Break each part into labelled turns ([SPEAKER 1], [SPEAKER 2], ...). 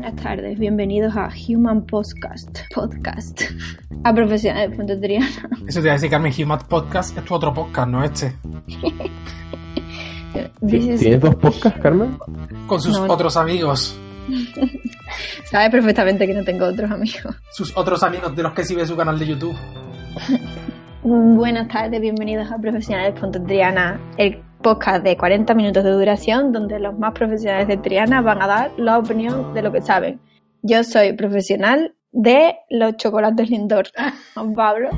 [SPEAKER 1] Buenas tardes, bienvenidos a Human Podcast. Podcast. A profesionales de Triana.
[SPEAKER 2] Eso te iba a decir, Carmen, Human Podcast es tu otro podcast, no este.
[SPEAKER 1] Is-
[SPEAKER 3] ¿Tienes dos podcasts, Carmen?
[SPEAKER 2] Con sus
[SPEAKER 1] No, no.
[SPEAKER 2] otros amigos.
[SPEAKER 1] Sabe perfectamente que no tengo otros amigos.
[SPEAKER 2] Sus otros amigos de los que sí ve su canal de YouTube.
[SPEAKER 1] Buenas tardes, bienvenidos a Profesionales de Triana, el podcast de 40 minutos de duración donde los más profesionales de Triana van a dar la opinión de lo que saben. Yo soy profesional de los chocolates Lindor. Juan Pablo.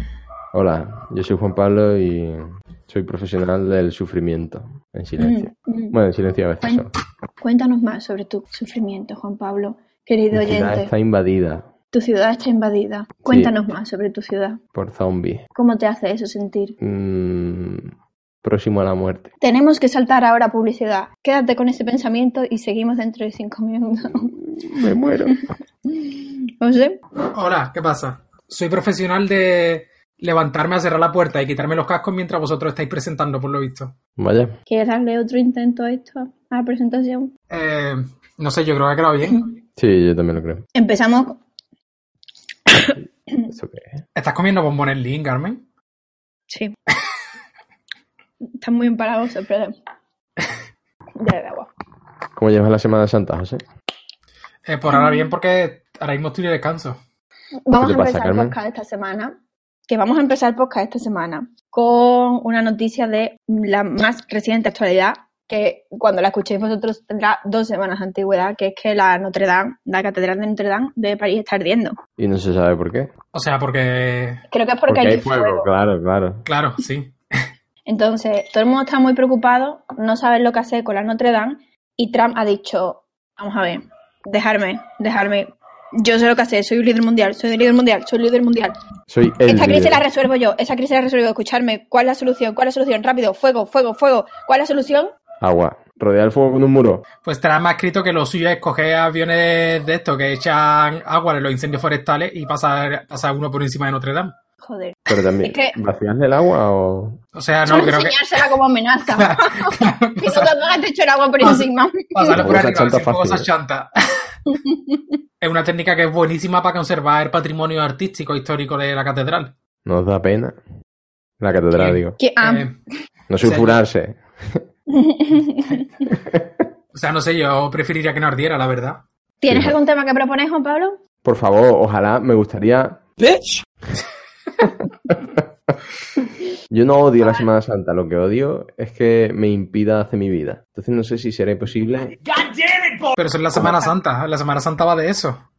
[SPEAKER 3] Hola, yo soy Juan Pablo y soy profesional del sufrimiento en silencio.
[SPEAKER 1] Mm, mm.
[SPEAKER 3] Bueno, en silencio a veces solo.
[SPEAKER 1] Cuéntanos más sobre tu sufrimiento, Juan Pablo. Querido
[SPEAKER 3] Mi ciudad
[SPEAKER 1] oyente,
[SPEAKER 3] está invadida
[SPEAKER 1] tu ciudad está invadida. Cuéntanos más sobre tu ciudad.
[SPEAKER 3] por zombies.
[SPEAKER 1] ¿Cómo te hace eso sentir?
[SPEAKER 3] Mm, próximo a la muerte.
[SPEAKER 1] Tenemos que saltar ahora a publicidad. Quédate con ese pensamiento y seguimos dentro de cinco minutos.
[SPEAKER 3] Me muero.
[SPEAKER 1] No sé.
[SPEAKER 2] Hola, ¿qué pasa? Soy profesional de levantarme a cerrar la puerta y quitarme los cascos mientras vosotros estáis presentando, por lo visto.
[SPEAKER 3] Vaya.
[SPEAKER 1] ¿Quieres darle otro intento a esto? A la presentación.
[SPEAKER 2] Eh, no sé, yo creo que ha quedado bien.
[SPEAKER 3] Sí, yo también lo creo.
[SPEAKER 1] Empezamos.
[SPEAKER 3] ¿Eso qué es?
[SPEAKER 2] ¿Estás comiendo bombones Lin, Carmen?
[SPEAKER 1] Sí. Estás muy empalagoso, pero. Ya de agua.
[SPEAKER 3] ¿Cómo llevas la Semana Santa, José?
[SPEAKER 2] Eh, por ahora bien, porque ahora mismo estoy de descanso.
[SPEAKER 1] Vamos a
[SPEAKER 3] pasa,
[SPEAKER 1] empezar el podcast esta semana. Que vamos a empezar el podcast esta semana con una noticia de la más reciente actualidad, que cuando la escuchéis vosotros tendrá dos semanas de antigüedad, que es que la Notre Dame, la Catedral de Notre Dame de París está ardiendo.
[SPEAKER 3] Y no se sabe por qué.
[SPEAKER 2] O sea, porque...
[SPEAKER 1] Creo que es porque, hay fuego.
[SPEAKER 3] claro, claro.
[SPEAKER 2] Claro, sí.
[SPEAKER 1] Entonces, todo el mundo está muy preocupado, no saben lo que hacer con la Notre Dame, y Trump ha dicho, vamos a ver, dejarme, dejarme. Yo sé lo que hacer, soy un líder mundial, soy un líder mundial, soy un líder mundial.
[SPEAKER 3] Soy el
[SPEAKER 1] Esta crisis
[SPEAKER 3] líder.
[SPEAKER 1] la resuelvo yo, esa crisis la resuelvo yo. Escucharme, ¿cuál es la solución? ¿Cuál es la solución? Rápido, fuego, fuego, fuego. ¿Cuál es la solución?
[SPEAKER 3] Agua. Rodear el fuego con un muro.
[SPEAKER 2] Pues Trump ha escrito que lo suyo es coger aviones de estos que echan agua en los incendios forestales y pasar, pasar uno por encima de Notre Dame.
[SPEAKER 1] Joder.
[SPEAKER 3] Pero también,
[SPEAKER 1] Es que-
[SPEAKER 3] ¿vaciarle el agua o...?
[SPEAKER 2] O sea, no,
[SPEAKER 1] Solo
[SPEAKER 2] creo que...
[SPEAKER 1] enseñársela como amenaza. y no te has hecho el agua por encima.
[SPEAKER 2] Pasarlo por arriba,
[SPEAKER 3] chanta
[SPEAKER 2] fuego chanta. es una técnica que es buenísima para conservar el patrimonio artístico histórico de la catedral.
[SPEAKER 3] ¿Nos da pena? La catedral, digo.
[SPEAKER 1] ¿Qué? Ah,
[SPEAKER 2] Eh,
[SPEAKER 3] No sulfurarse.
[SPEAKER 2] o sea, no sé, yo preferiría que no ardiera, la verdad.
[SPEAKER 1] ¿Tienes
[SPEAKER 3] Sí.
[SPEAKER 1] algún tema que propones, Juan Pablo?
[SPEAKER 3] Por favor, ojalá, me gustaría... Yo no odio la Semana Santa, lo que odio es que me impida hacer mi vida. Entonces no sé si será posible.
[SPEAKER 2] Pero eso es la Semana Santa. La Semana Santa va de eso.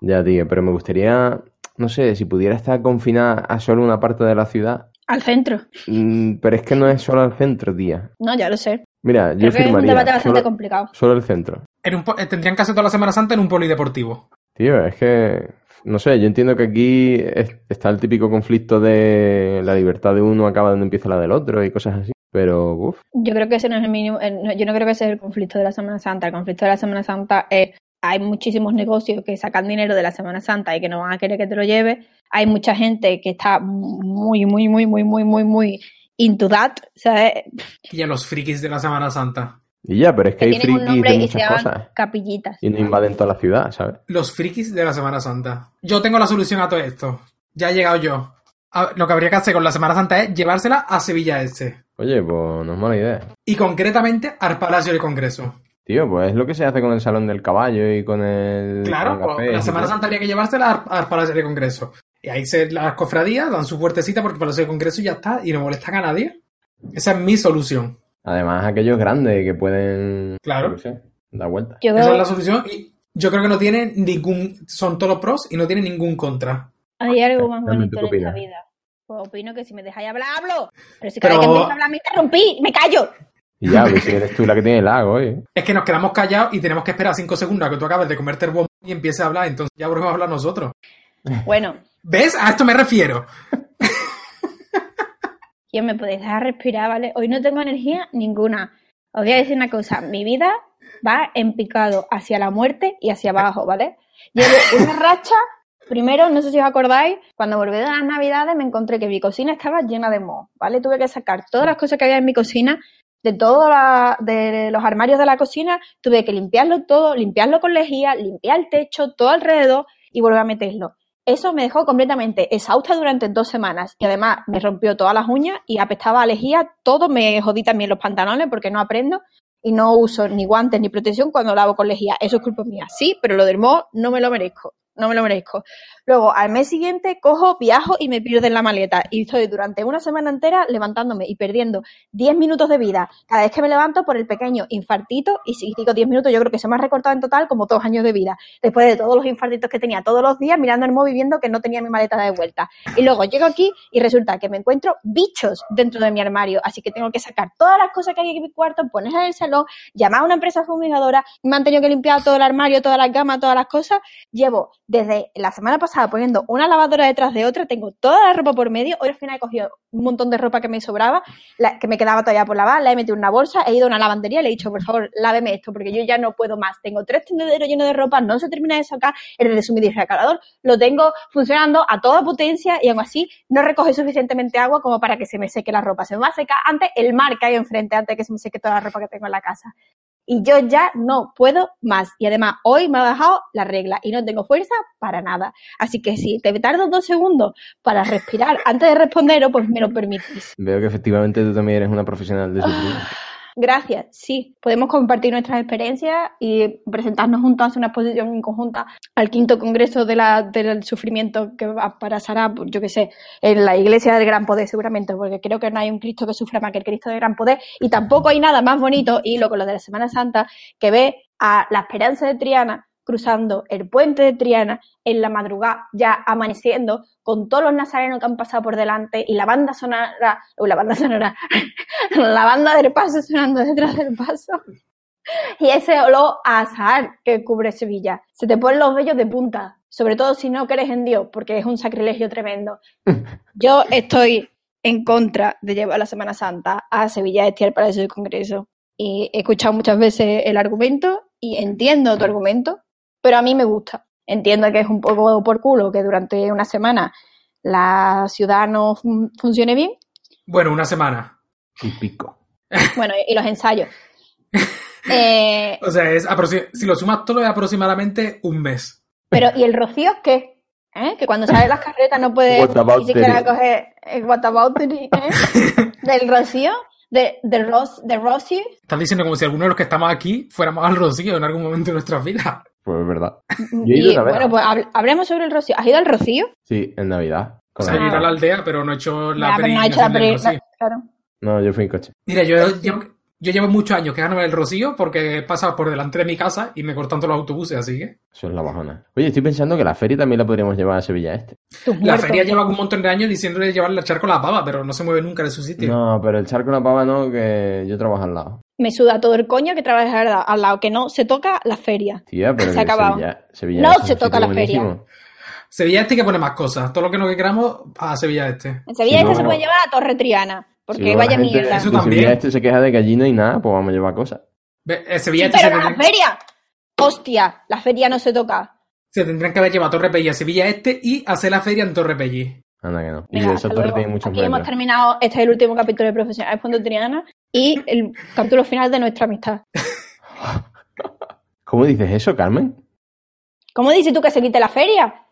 [SPEAKER 3] Ya, tío, pero me gustaría, no sé, si pudiera estar confinada a solo una parte de la ciudad.
[SPEAKER 1] Al centro.
[SPEAKER 3] Mm, pero es que no es solo el centro, tía.
[SPEAKER 1] No, ya lo sé.
[SPEAKER 3] Mira, yo
[SPEAKER 1] Creo que es un
[SPEAKER 3] firmaría
[SPEAKER 1] debate bastante
[SPEAKER 3] solo,
[SPEAKER 1] complicado.
[SPEAKER 3] solo el centro.
[SPEAKER 2] En un po- eh, tendrían que hacer toda la Semana Santa en un polideportivo.
[SPEAKER 3] Tío, es que, no sé, yo entiendo que aquí es- está el típico conflicto de la libertad de uno acaba donde empieza la del otro y cosas así. Pero, uff,
[SPEAKER 1] Yo creo que ese no es el mínimo. eh, no, Yo no creo que ese es el conflicto de la Semana Santa. El conflicto de la Semana Santa es. Hay muchísimos negocios que sacan dinero de la Semana Santa y que no van a querer que te lo lleves. Hay mucha gente que está muy, muy, muy, muy, muy, muy, muy into that. ¿sabes?
[SPEAKER 2] Y a los frikis de la Semana Santa.
[SPEAKER 3] Y ya, pero es que
[SPEAKER 1] Que
[SPEAKER 3] hay frikis de muchas cosas.
[SPEAKER 1] capillitas.
[SPEAKER 3] Y no invaden toda la ciudad, ¿sabes?
[SPEAKER 2] Los frikis de la Semana Santa. Yo tengo la solución a todo esto. Ya he llegado yo. A- lo que habría que hacer con la Semana Santa es llevársela a Sevilla Este.
[SPEAKER 3] Oye, pues no es mala idea.
[SPEAKER 2] Y concretamente al Palacio del Congreso.
[SPEAKER 3] Tío, pues es lo que se hace con el Salón del Caballo y con el...
[SPEAKER 2] Claro,
[SPEAKER 3] con
[SPEAKER 2] pues, la Semana. Santa habría que llevársela al, al Palacio del Congreso. Y ahí se las cofradías dan su puertecita porque el Palacio del Congreso ya está y no molestan a nadie. Esa es mi solución.
[SPEAKER 3] Además, aquellos grandes que pueden...
[SPEAKER 2] Claro.
[SPEAKER 3] vueltas.
[SPEAKER 1] Yo
[SPEAKER 2] Esa es la solución. Y Yo creo que no tiene ningún. Son todos pros y no tiene ningún contra.
[SPEAKER 1] Hay algo más bonito
[SPEAKER 3] ¿tú qué
[SPEAKER 1] en esta vida. Pues opino que si me dejáis hablar, hablo. Pero si cada
[SPEAKER 2] Pero-
[SPEAKER 1] vez que empiezo a hablar me interrumpí, me callo.
[SPEAKER 3] Y ya, ver si eres tú la que tiene el lago, ¿eh?
[SPEAKER 2] Es que nos quedamos callados y tenemos que esperar cinco segundos a que tú acabes de comerte el bombo y empieces a hablar. Entonces ya volvemos a hablar nosotros.
[SPEAKER 1] Bueno,
[SPEAKER 2] ¿Ves? A esto me refiero.
[SPEAKER 1] ¿Quién me podéis dejar respirar, vale? Hoy no tengo energía ninguna. Os voy a decir una cosa, mi vida va en picado hacia la muerte y hacia abajo, ¿vale? Llevo una racha, primero, no sé si os acordáis, cuando volví de las navidades me encontré que mi cocina estaba llena de moho, ¿vale? Tuve que sacar todas las cosas que había en mi cocina, de todos los armarios de la cocina, tuve que limpiarlo todo, limpiarlo con lejía, limpiar el techo, todo alrededor y volver a meterlo. Eso me dejó completamente exhausta durante dos semanas y además me rompió todas las uñas y apestaba a lejía, todo me jodí también los pantalones porque no aprendo y no uso ni guantes ni protección cuando lavo con lejía. Eso es culpa mía. Sí, pero lo del moho no me lo merezco. No me lo merezco. Luego, al mes siguiente, cojo, viajo y me pierdo en la maleta. Y estoy durante una semana entera levantándome y perdiendo 10 minutos de vida cada vez que me levanto por el pequeño infartito. Y si digo 10 minutos, yo creo que se me ha recortado en total como dos años de vida. Después de todos los infartitos que tenía todos los días mirando el móvil viendo que no tenía mi maleta de vuelta. Y luego llego aquí y resulta que me encuentro bichos dentro de mi armario. Así que tengo que sacar todas las cosas que hay en mi cuarto, ponerlas en el salón, llamar a una empresa fumigadora. Me han tenido que limpiar todo el armario, todas las gamas, todas las cosas. Llevo desde la semana pasada poniendo una lavadora detrás de otra, tengo toda la ropa por medio. Hoy al final he cogido un montón de ropa que me sobraba, que me quedaba todavía por lavar, la he metido en una bolsa, he ido a una lavandería y le he dicho, por favor, láveme esto, porque yo ya no puedo más. Tengo tres tendederos llenos de ropa, no se termina de sacar, el deshumidificador lo tengo funcionando a toda potencia y aún así no recoge suficientemente agua como para que se me seque la ropa. Se me va a secar antes el mar que hay enfrente, antes de que se me seque toda la ropa que tengo en la casa y yo ya no puedo más. Y además, hoy me ha bajado la regla y no tengo fuerza para nada. Así que si te tardo dos segundos para respirar antes de responderos, pues me lo permitís.
[SPEAKER 3] Veo que efectivamente tú también eres una profesional de sufrir.
[SPEAKER 1] Gracias, sí. Podemos compartir nuestras experiencias y presentarnos hacer una exposición conjunta al quinto congreso de la, del sufrimiento que para Sara, pues, yo qué sé, en la iglesia del gran poder seguramente, porque creo que no hay un Cristo que sufra más que el Cristo del gran poder y tampoco hay nada más bonito, y lo con lo de la Semana Santa, que ve a la esperanza de Triana cruzando el puente de Triana en la madrugada, ya amaneciendo, con todos los nazarenos que han pasado por delante y la banda sonora, o la banda sonora, la banda del paso sonando detrás del paso. Y ese olor a azahar que cubre Sevilla. Se te ponen los vellos de punta, sobre todo si no crees en Dios, porque es un sacrilegio tremendo. Yo estoy en contra de llevar la Semana Santa a Sevilla Este al Palacio del Congreso. Y he escuchado muchas veces el argumento y entiendo tu argumento, pero a mí me gusta. Entiendo que es un poco por culo que durante una semana la ciudad no fun- funcione bien.
[SPEAKER 2] Bueno, una semana.
[SPEAKER 3] Y pico.
[SPEAKER 1] Bueno, y los ensayos. Eh,
[SPEAKER 2] O sea, es si lo sumas todo es aproximadamente un mes.
[SPEAKER 1] pero, ¿y el rocío qué? ¿Eh? Que cuando sale las carretas no puede ni siquiera coger el what about the- ¿eh? del rocío, de, de, ros, de rocío.
[SPEAKER 2] Estás diciendo como si alguno de los que estamos aquí fuéramos al Rocío en algún momento de nuestra vida.
[SPEAKER 3] Pues es verdad. Yo he ido
[SPEAKER 1] Y
[SPEAKER 3] una vez.
[SPEAKER 1] bueno, pues hab- hablemos sobre el rocío. ¿Has ido al rocío?
[SPEAKER 3] Sí, en Navidad.
[SPEAKER 2] O sea, ir a la aldea, pero no he hecho la
[SPEAKER 1] Ya, pero no ha hecho la
[SPEAKER 2] del Rocío.
[SPEAKER 1] Claro.
[SPEAKER 3] No, yo fui en coche.
[SPEAKER 2] Mira, yo llevo, yo llevo muchos años quejándome del Rocío porque he pasado por delante de mi casa y me cortan todos los autobuses, así que...
[SPEAKER 3] Eso es la bajona. Oye, estoy pensando que la feria también la podríamos llevar a Sevilla Este.
[SPEAKER 2] La feria lleva un montón de años diciéndole llevarle a echar con la pava, pero no se mueve nunca de su sitio.
[SPEAKER 3] No, pero el charco la pava no, que yo trabajo al lado.
[SPEAKER 1] Me suda todo el coño que trabaja al lado- al lado, que no se toca la feria.
[SPEAKER 3] Tía, pero
[SPEAKER 1] Se acabado.
[SPEAKER 3] Sevilla, Sevilla
[SPEAKER 1] No se toca la feria.
[SPEAKER 2] Sevilla Este que pone más cosas. Todo lo que no queramos a Sevilla Este.
[SPEAKER 1] En Sevilla
[SPEAKER 3] Sí,
[SPEAKER 1] este se
[SPEAKER 3] no.
[SPEAKER 1] puede llevar a Torre Triana, porque
[SPEAKER 3] Si
[SPEAKER 1] vaya
[SPEAKER 3] la gente
[SPEAKER 1] mierda.
[SPEAKER 2] Eso
[SPEAKER 3] de
[SPEAKER 2] también.
[SPEAKER 3] Sevilla Este se queja de que allí no hay nada, pues vamos a llevar cosas.
[SPEAKER 2] Eh,
[SPEAKER 1] Sí,
[SPEAKER 2] Sevilla Este se,
[SPEAKER 1] pero la
[SPEAKER 2] tendrían,
[SPEAKER 1] feria. Hostia, la feria no se toca.
[SPEAKER 2] se tendrían que haber llevado a Torre Pelli a Sevilla Este y hacer la feria en Torre Pelli.
[SPEAKER 3] Anda que no. y
[SPEAKER 1] Venga,
[SPEAKER 3] esa torre
[SPEAKER 1] luego.
[SPEAKER 3] tiene muchos
[SPEAKER 1] Aquí hemos
[SPEAKER 3] metros.
[SPEAKER 1] terminado, este es el último capítulo de Profesionales Fondo Triana y el capítulo final de nuestra amistad.
[SPEAKER 3] ¿Cómo dices eso, Carmen?
[SPEAKER 1] ¿Cómo dices tú que se quite la feria?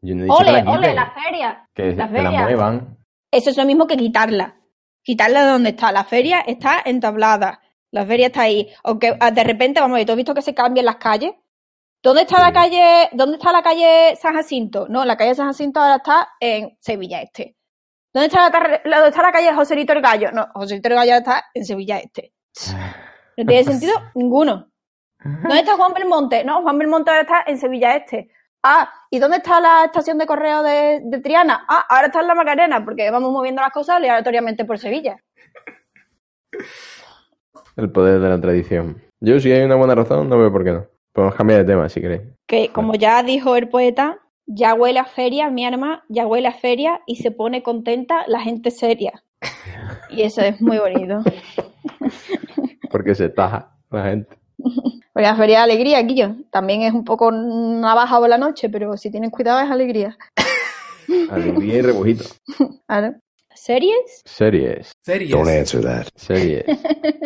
[SPEAKER 3] Yo no he dicho que
[SPEAKER 1] Ole,
[SPEAKER 3] la
[SPEAKER 1] ole, la feria.
[SPEAKER 3] que,
[SPEAKER 1] la
[SPEAKER 3] que la
[SPEAKER 1] feria.
[SPEAKER 3] muevan.
[SPEAKER 1] Eso es lo mismo que quitarla. Quitarla de donde está. La feria está entablada. La feria está ahí. Aunque ah, de repente, vamos a ver, ¿tú has visto que se cambian las calles? ¿Dónde está la calle, dónde está la calle San Jacinto? No, la calle San Jacinto ahora está en Sevilla Este. ¿Dónde está la, dónde está la calle Joselito el Gallo? No, Joselito el Gallo está en Sevilla Este. No tiene sentido ninguno. ¿Dónde está Juan Belmonte? No, Juan Belmonte ahora está en Sevilla Este. Ah, ¿y dónde está la estación de correo de, de Triana? Ah, ahora está en la Macarena, porque vamos moviendo las cosas aleatoriamente por Sevilla.
[SPEAKER 3] El poder de la tradición. Yo, si hay una buena razón, no veo por qué no. Podemos cambiar de tema, si queréis.
[SPEAKER 1] Que como ya dijo el poeta, ya huele a feria, mi arma, ya huele a feria y se pone contenta la gente seria. Y eso es muy bonito.
[SPEAKER 3] Porque se taja la gente.
[SPEAKER 1] Porque la feria de alegría, Guillo. También es un poco navaja por la noche, pero si tienes cuidado es alegría.
[SPEAKER 3] Alegría y rebujito.
[SPEAKER 1] Claro. ¿Series?
[SPEAKER 3] Series.
[SPEAKER 2] Series.
[SPEAKER 4] Don't answer that.
[SPEAKER 3] Series.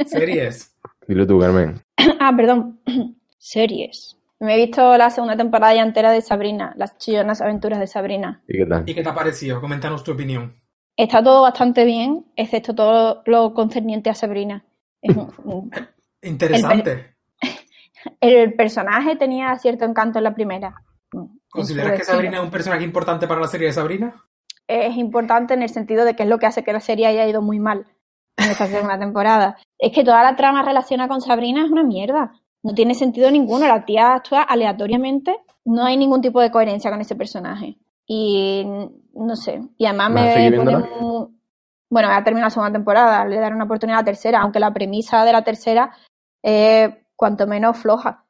[SPEAKER 2] Series.
[SPEAKER 3] Dilo tú, Carmen.
[SPEAKER 1] Ah, perdón. Series. Me he visto la segunda temporada ya entera de Sabrina, las chillonas aventuras de Sabrina.
[SPEAKER 3] ¿Y qué tal?
[SPEAKER 2] ¿Y qué te ha parecido? Coméntanos tu opinión.
[SPEAKER 1] Está todo bastante bien, excepto todo lo concerniente a Sabrina. Es un- un-
[SPEAKER 2] Interesante.
[SPEAKER 1] el personaje tenía cierto encanto en la primera. En
[SPEAKER 2] ¿Consideras que. Sabrina es un personaje importante para la serie de Sabrina?
[SPEAKER 1] es importante en el sentido de que es lo que hace que la serie haya ido muy mal en esta segunda temporada. Es que toda la trama relacionada con Sabrina es una mierda. No tiene sentido ninguno. La tía actúa aleatoriamente. No hay ningún tipo de coherencia con ese personaje. Y no sé. Y además
[SPEAKER 3] ¿Vas a
[SPEAKER 1] me pone muy- Bueno, ya terminado la segunda temporada. Le daré una oportunidad a la tercera, aunque la premisa de la tercera es cuanto menos floja.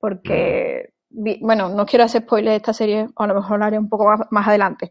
[SPEAKER 1] Porque, bueno, no quiero hacer spoilers de esta serie, o a lo mejor lo haré un poco más, más adelante.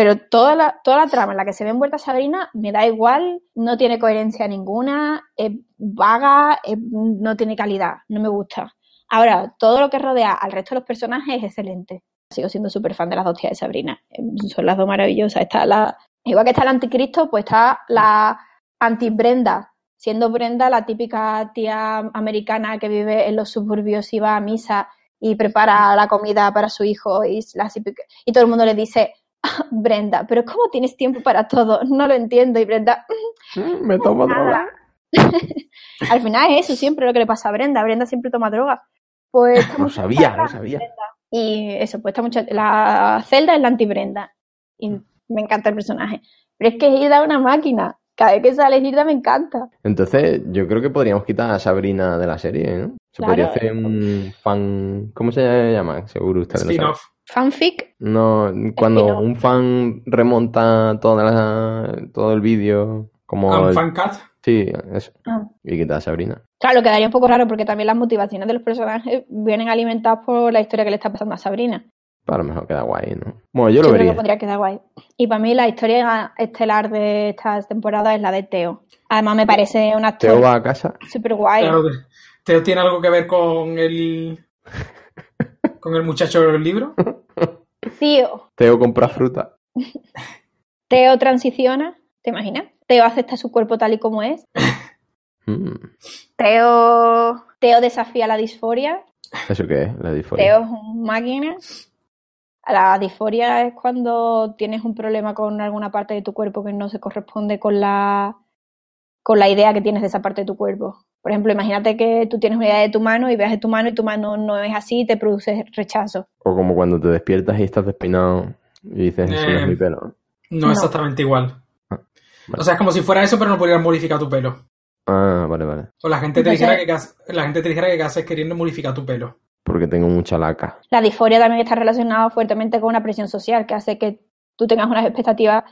[SPEAKER 1] Pero toda la, toda la trama en la que se ve envuelta Sabrina me da igual, no tiene coherencia ninguna, es vaga, no tiene calidad, no me gusta. Ahora, todo lo que rodea al resto de los personajes es excelente. Sigo siendo súper fan de las dos tías de Sabrina. Eh, Son las dos maravillosas. Está la, igual que está el anticristo, pues está la anti-Brenda. Siendo Brenda la típica tía americana que vive en los suburbios y va a misa y prepara la comida para su hijo y, la y todo el mundo le dice, "Ah, Brenda, pero ¿cómo tienes tiempo para todo? No lo entiendo. Y Brenda,
[SPEAKER 3] Mm, Me tomo droga.
[SPEAKER 1] al final es eso siempre lo que le pasa a Brenda. Brenda siempre toma droga. Pues mucho
[SPEAKER 3] sabía, lo sabía.
[SPEAKER 1] Y eso, pues está mucho. La Zelda es la anti-Brenda. Y me encanta el personaje. Pero es que Hilda es una máquina. Cada vez que sale Hilda me encanta.
[SPEAKER 3] Entonces, yo creo que podríamos quitar a Sabrina de la serie, ¿no? Se
[SPEAKER 1] Claro.
[SPEAKER 3] podría hacer un fan. ¿Cómo se llama? Seguro ustedes lo saben.
[SPEAKER 1] Fanfic,
[SPEAKER 3] No, cuando un fan remonta toda la, todo el vídeo, como.
[SPEAKER 2] Un
[SPEAKER 3] el-
[SPEAKER 2] fan cut.
[SPEAKER 3] Sí, eso.
[SPEAKER 1] Ah.
[SPEAKER 3] Y quitar a Sabrina.
[SPEAKER 1] claro, quedaría un poco raro porque también las motivaciones de los personajes vienen alimentadas por la historia que le está pasando a Sabrina.
[SPEAKER 3] Pero a lo mejor queda guay, ¿no? Bueno, yo lo
[SPEAKER 1] creo
[SPEAKER 3] vería.
[SPEAKER 1] que podría quedar guay. Y para mí la historia estelar de esta temporada es la de Teo. Además me parece un
[SPEAKER 3] Teo
[SPEAKER 1] actor
[SPEAKER 3] va a casa.
[SPEAKER 1] súper guay.
[SPEAKER 2] Claro que- ¿Teo tiene algo que ver con el. con el muchacho del libro?
[SPEAKER 3] Teo compra fruta.
[SPEAKER 1] Teo transiciona, ¿te imaginas? Teo acepta su cuerpo tal y como es.
[SPEAKER 3] Mm,
[SPEAKER 1] Teo, Teo desafía la disforia.
[SPEAKER 3] ¿Eso qué es? La disforia.
[SPEAKER 1] Teo es un máquina. La disforia es cuando tienes un problema con alguna parte de tu cuerpo que no se corresponde con la, con la idea que tienes de esa parte de tu cuerpo. Por ejemplo, imagínate que tú tienes una idea de tu mano y ves de tu mano y tu mano no es así y te produce rechazo.
[SPEAKER 3] O como cuando te despiertas y estás despeinado y dices, eso no es
[SPEAKER 2] Eh,
[SPEAKER 3] mi pelo.
[SPEAKER 2] No,
[SPEAKER 1] No.
[SPEAKER 2] exactamente igual.
[SPEAKER 3] Ah, vale.
[SPEAKER 2] O sea, es como si fuera eso, pero no pudieras modificar tu pelo.
[SPEAKER 3] Ah, vale, vale.
[SPEAKER 2] O la gente te
[SPEAKER 1] Entonces-
[SPEAKER 2] dijera que la gente te dijera que haces queriendo modificar tu pelo.
[SPEAKER 3] Porque tengo mucha laca.
[SPEAKER 1] La disforia también está relacionada fuertemente con una presión social que hace que tú tengas unas expectativas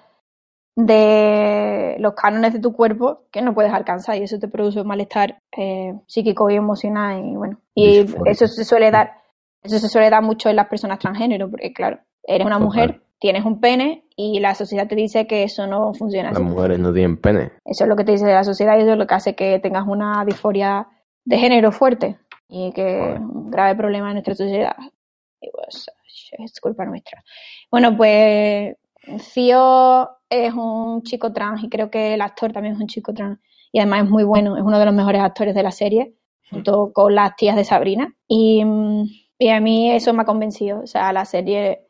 [SPEAKER 1] de los cánones de tu cuerpo que no puedes alcanzar y eso te produce un malestar eh, psíquico y emocional y bueno y eso se suele dar eso se suele dar mucho en las personas transgénero porque claro eres una
[SPEAKER 3] Total.
[SPEAKER 1] mujer tienes un pene y la sociedad te dice que eso no funciona
[SPEAKER 3] Las
[SPEAKER 1] así
[SPEAKER 3] mujeres no tienen pene.
[SPEAKER 1] eso es lo que te dice la sociedad y eso es lo que hace que tengas una disforia de género fuerte y que
[SPEAKER 3] Joder.
[SPEAKER 1] es un grave problema en nuestra sociedad. Y pues, es culpa nuestra. Bueno, pues Cío es un chico trans y creo que el actor también es un chico trans y además es muy bueno, es uno de los mejores actores de la serie, junto con las tías de Sabrina. Y, y a mí eso me ha convencido. O sea, la serie,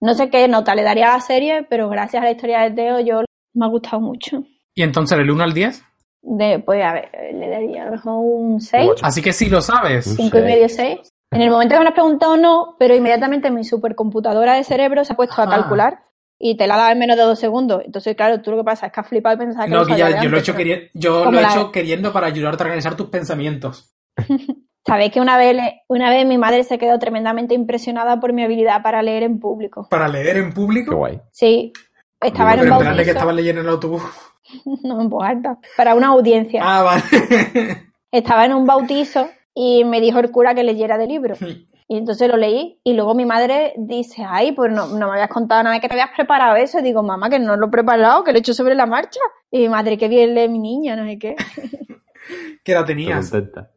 [SPEAKER 1] no sé qué nota le daría a la serie, pero gracias a la historia de Teo yo me ha gustado mucho.
[SPEAKER 2] Y entonces, del 1 al 10.
[SPEAKER 1] De, pues a ver, le daría a lo mejor un 6,
[SPEAKER 3] Ocho.
[SPEAKER 2] Así que si lo sabes.
[SPEAKER 3] Un
[SPEAKER 1] 5 y medio, 6. En el momento que me lo has preguntado, no, pero inmediatamente mi supercomputadora de cerebro se ha puesto a
[SPEAKER 2] Ah.
[SPEAKER 1] calcular y te la ha dado en menos de dos segundos. Entonces, claro, tú lo que pasa es que has flipado y pensabas que
[SPEAKER 2] No, que ya, yo lo he hecho,
[SPEAKER 1] pero
[SPEAKER 2] queri- yo lo he hecho queriendo para ayudarte a organizar tus pensamientos.
[SPEAKER 1] Sabéis que una vez, una vez mi madre se quedó tremendamente impresionada por mi habilidad para leer en público.
[SPEAKER 2] Para leer en
[SPEAKER 3] Qué
[SPEAKER 2] público.
[SPEAKER 3] guay.
[SPEAKER 1] Sí, estaba en
[SPEAKER 2] Pero
[SPEAKER 1] un
[SPEAKER 2] en plan de que
[SPEAKER 1] bautizo.
[SPEAKER 2] estabas leyendo en el autobús.
[SPEAKER 1] No, en voz alta. Para una audiencia.
[SPEAKER 2] Ah, vale.
[SPEAKER 1] Estaba en un bautizo y me dijo el cura que leyera de libro. Y entonces lo leí y luego mi madre dice, ay, pues no, no me habías contado nada de que te habías preparado eso. Y digo, mamá, que no lo he preparado, que lo he hecho sobre la marcha. Y mi madre, qué bien lee mi niña, no sé qué.
[SPEAKER 2] ¿Qué edad tenías?
[SPEAKER 3] contenta.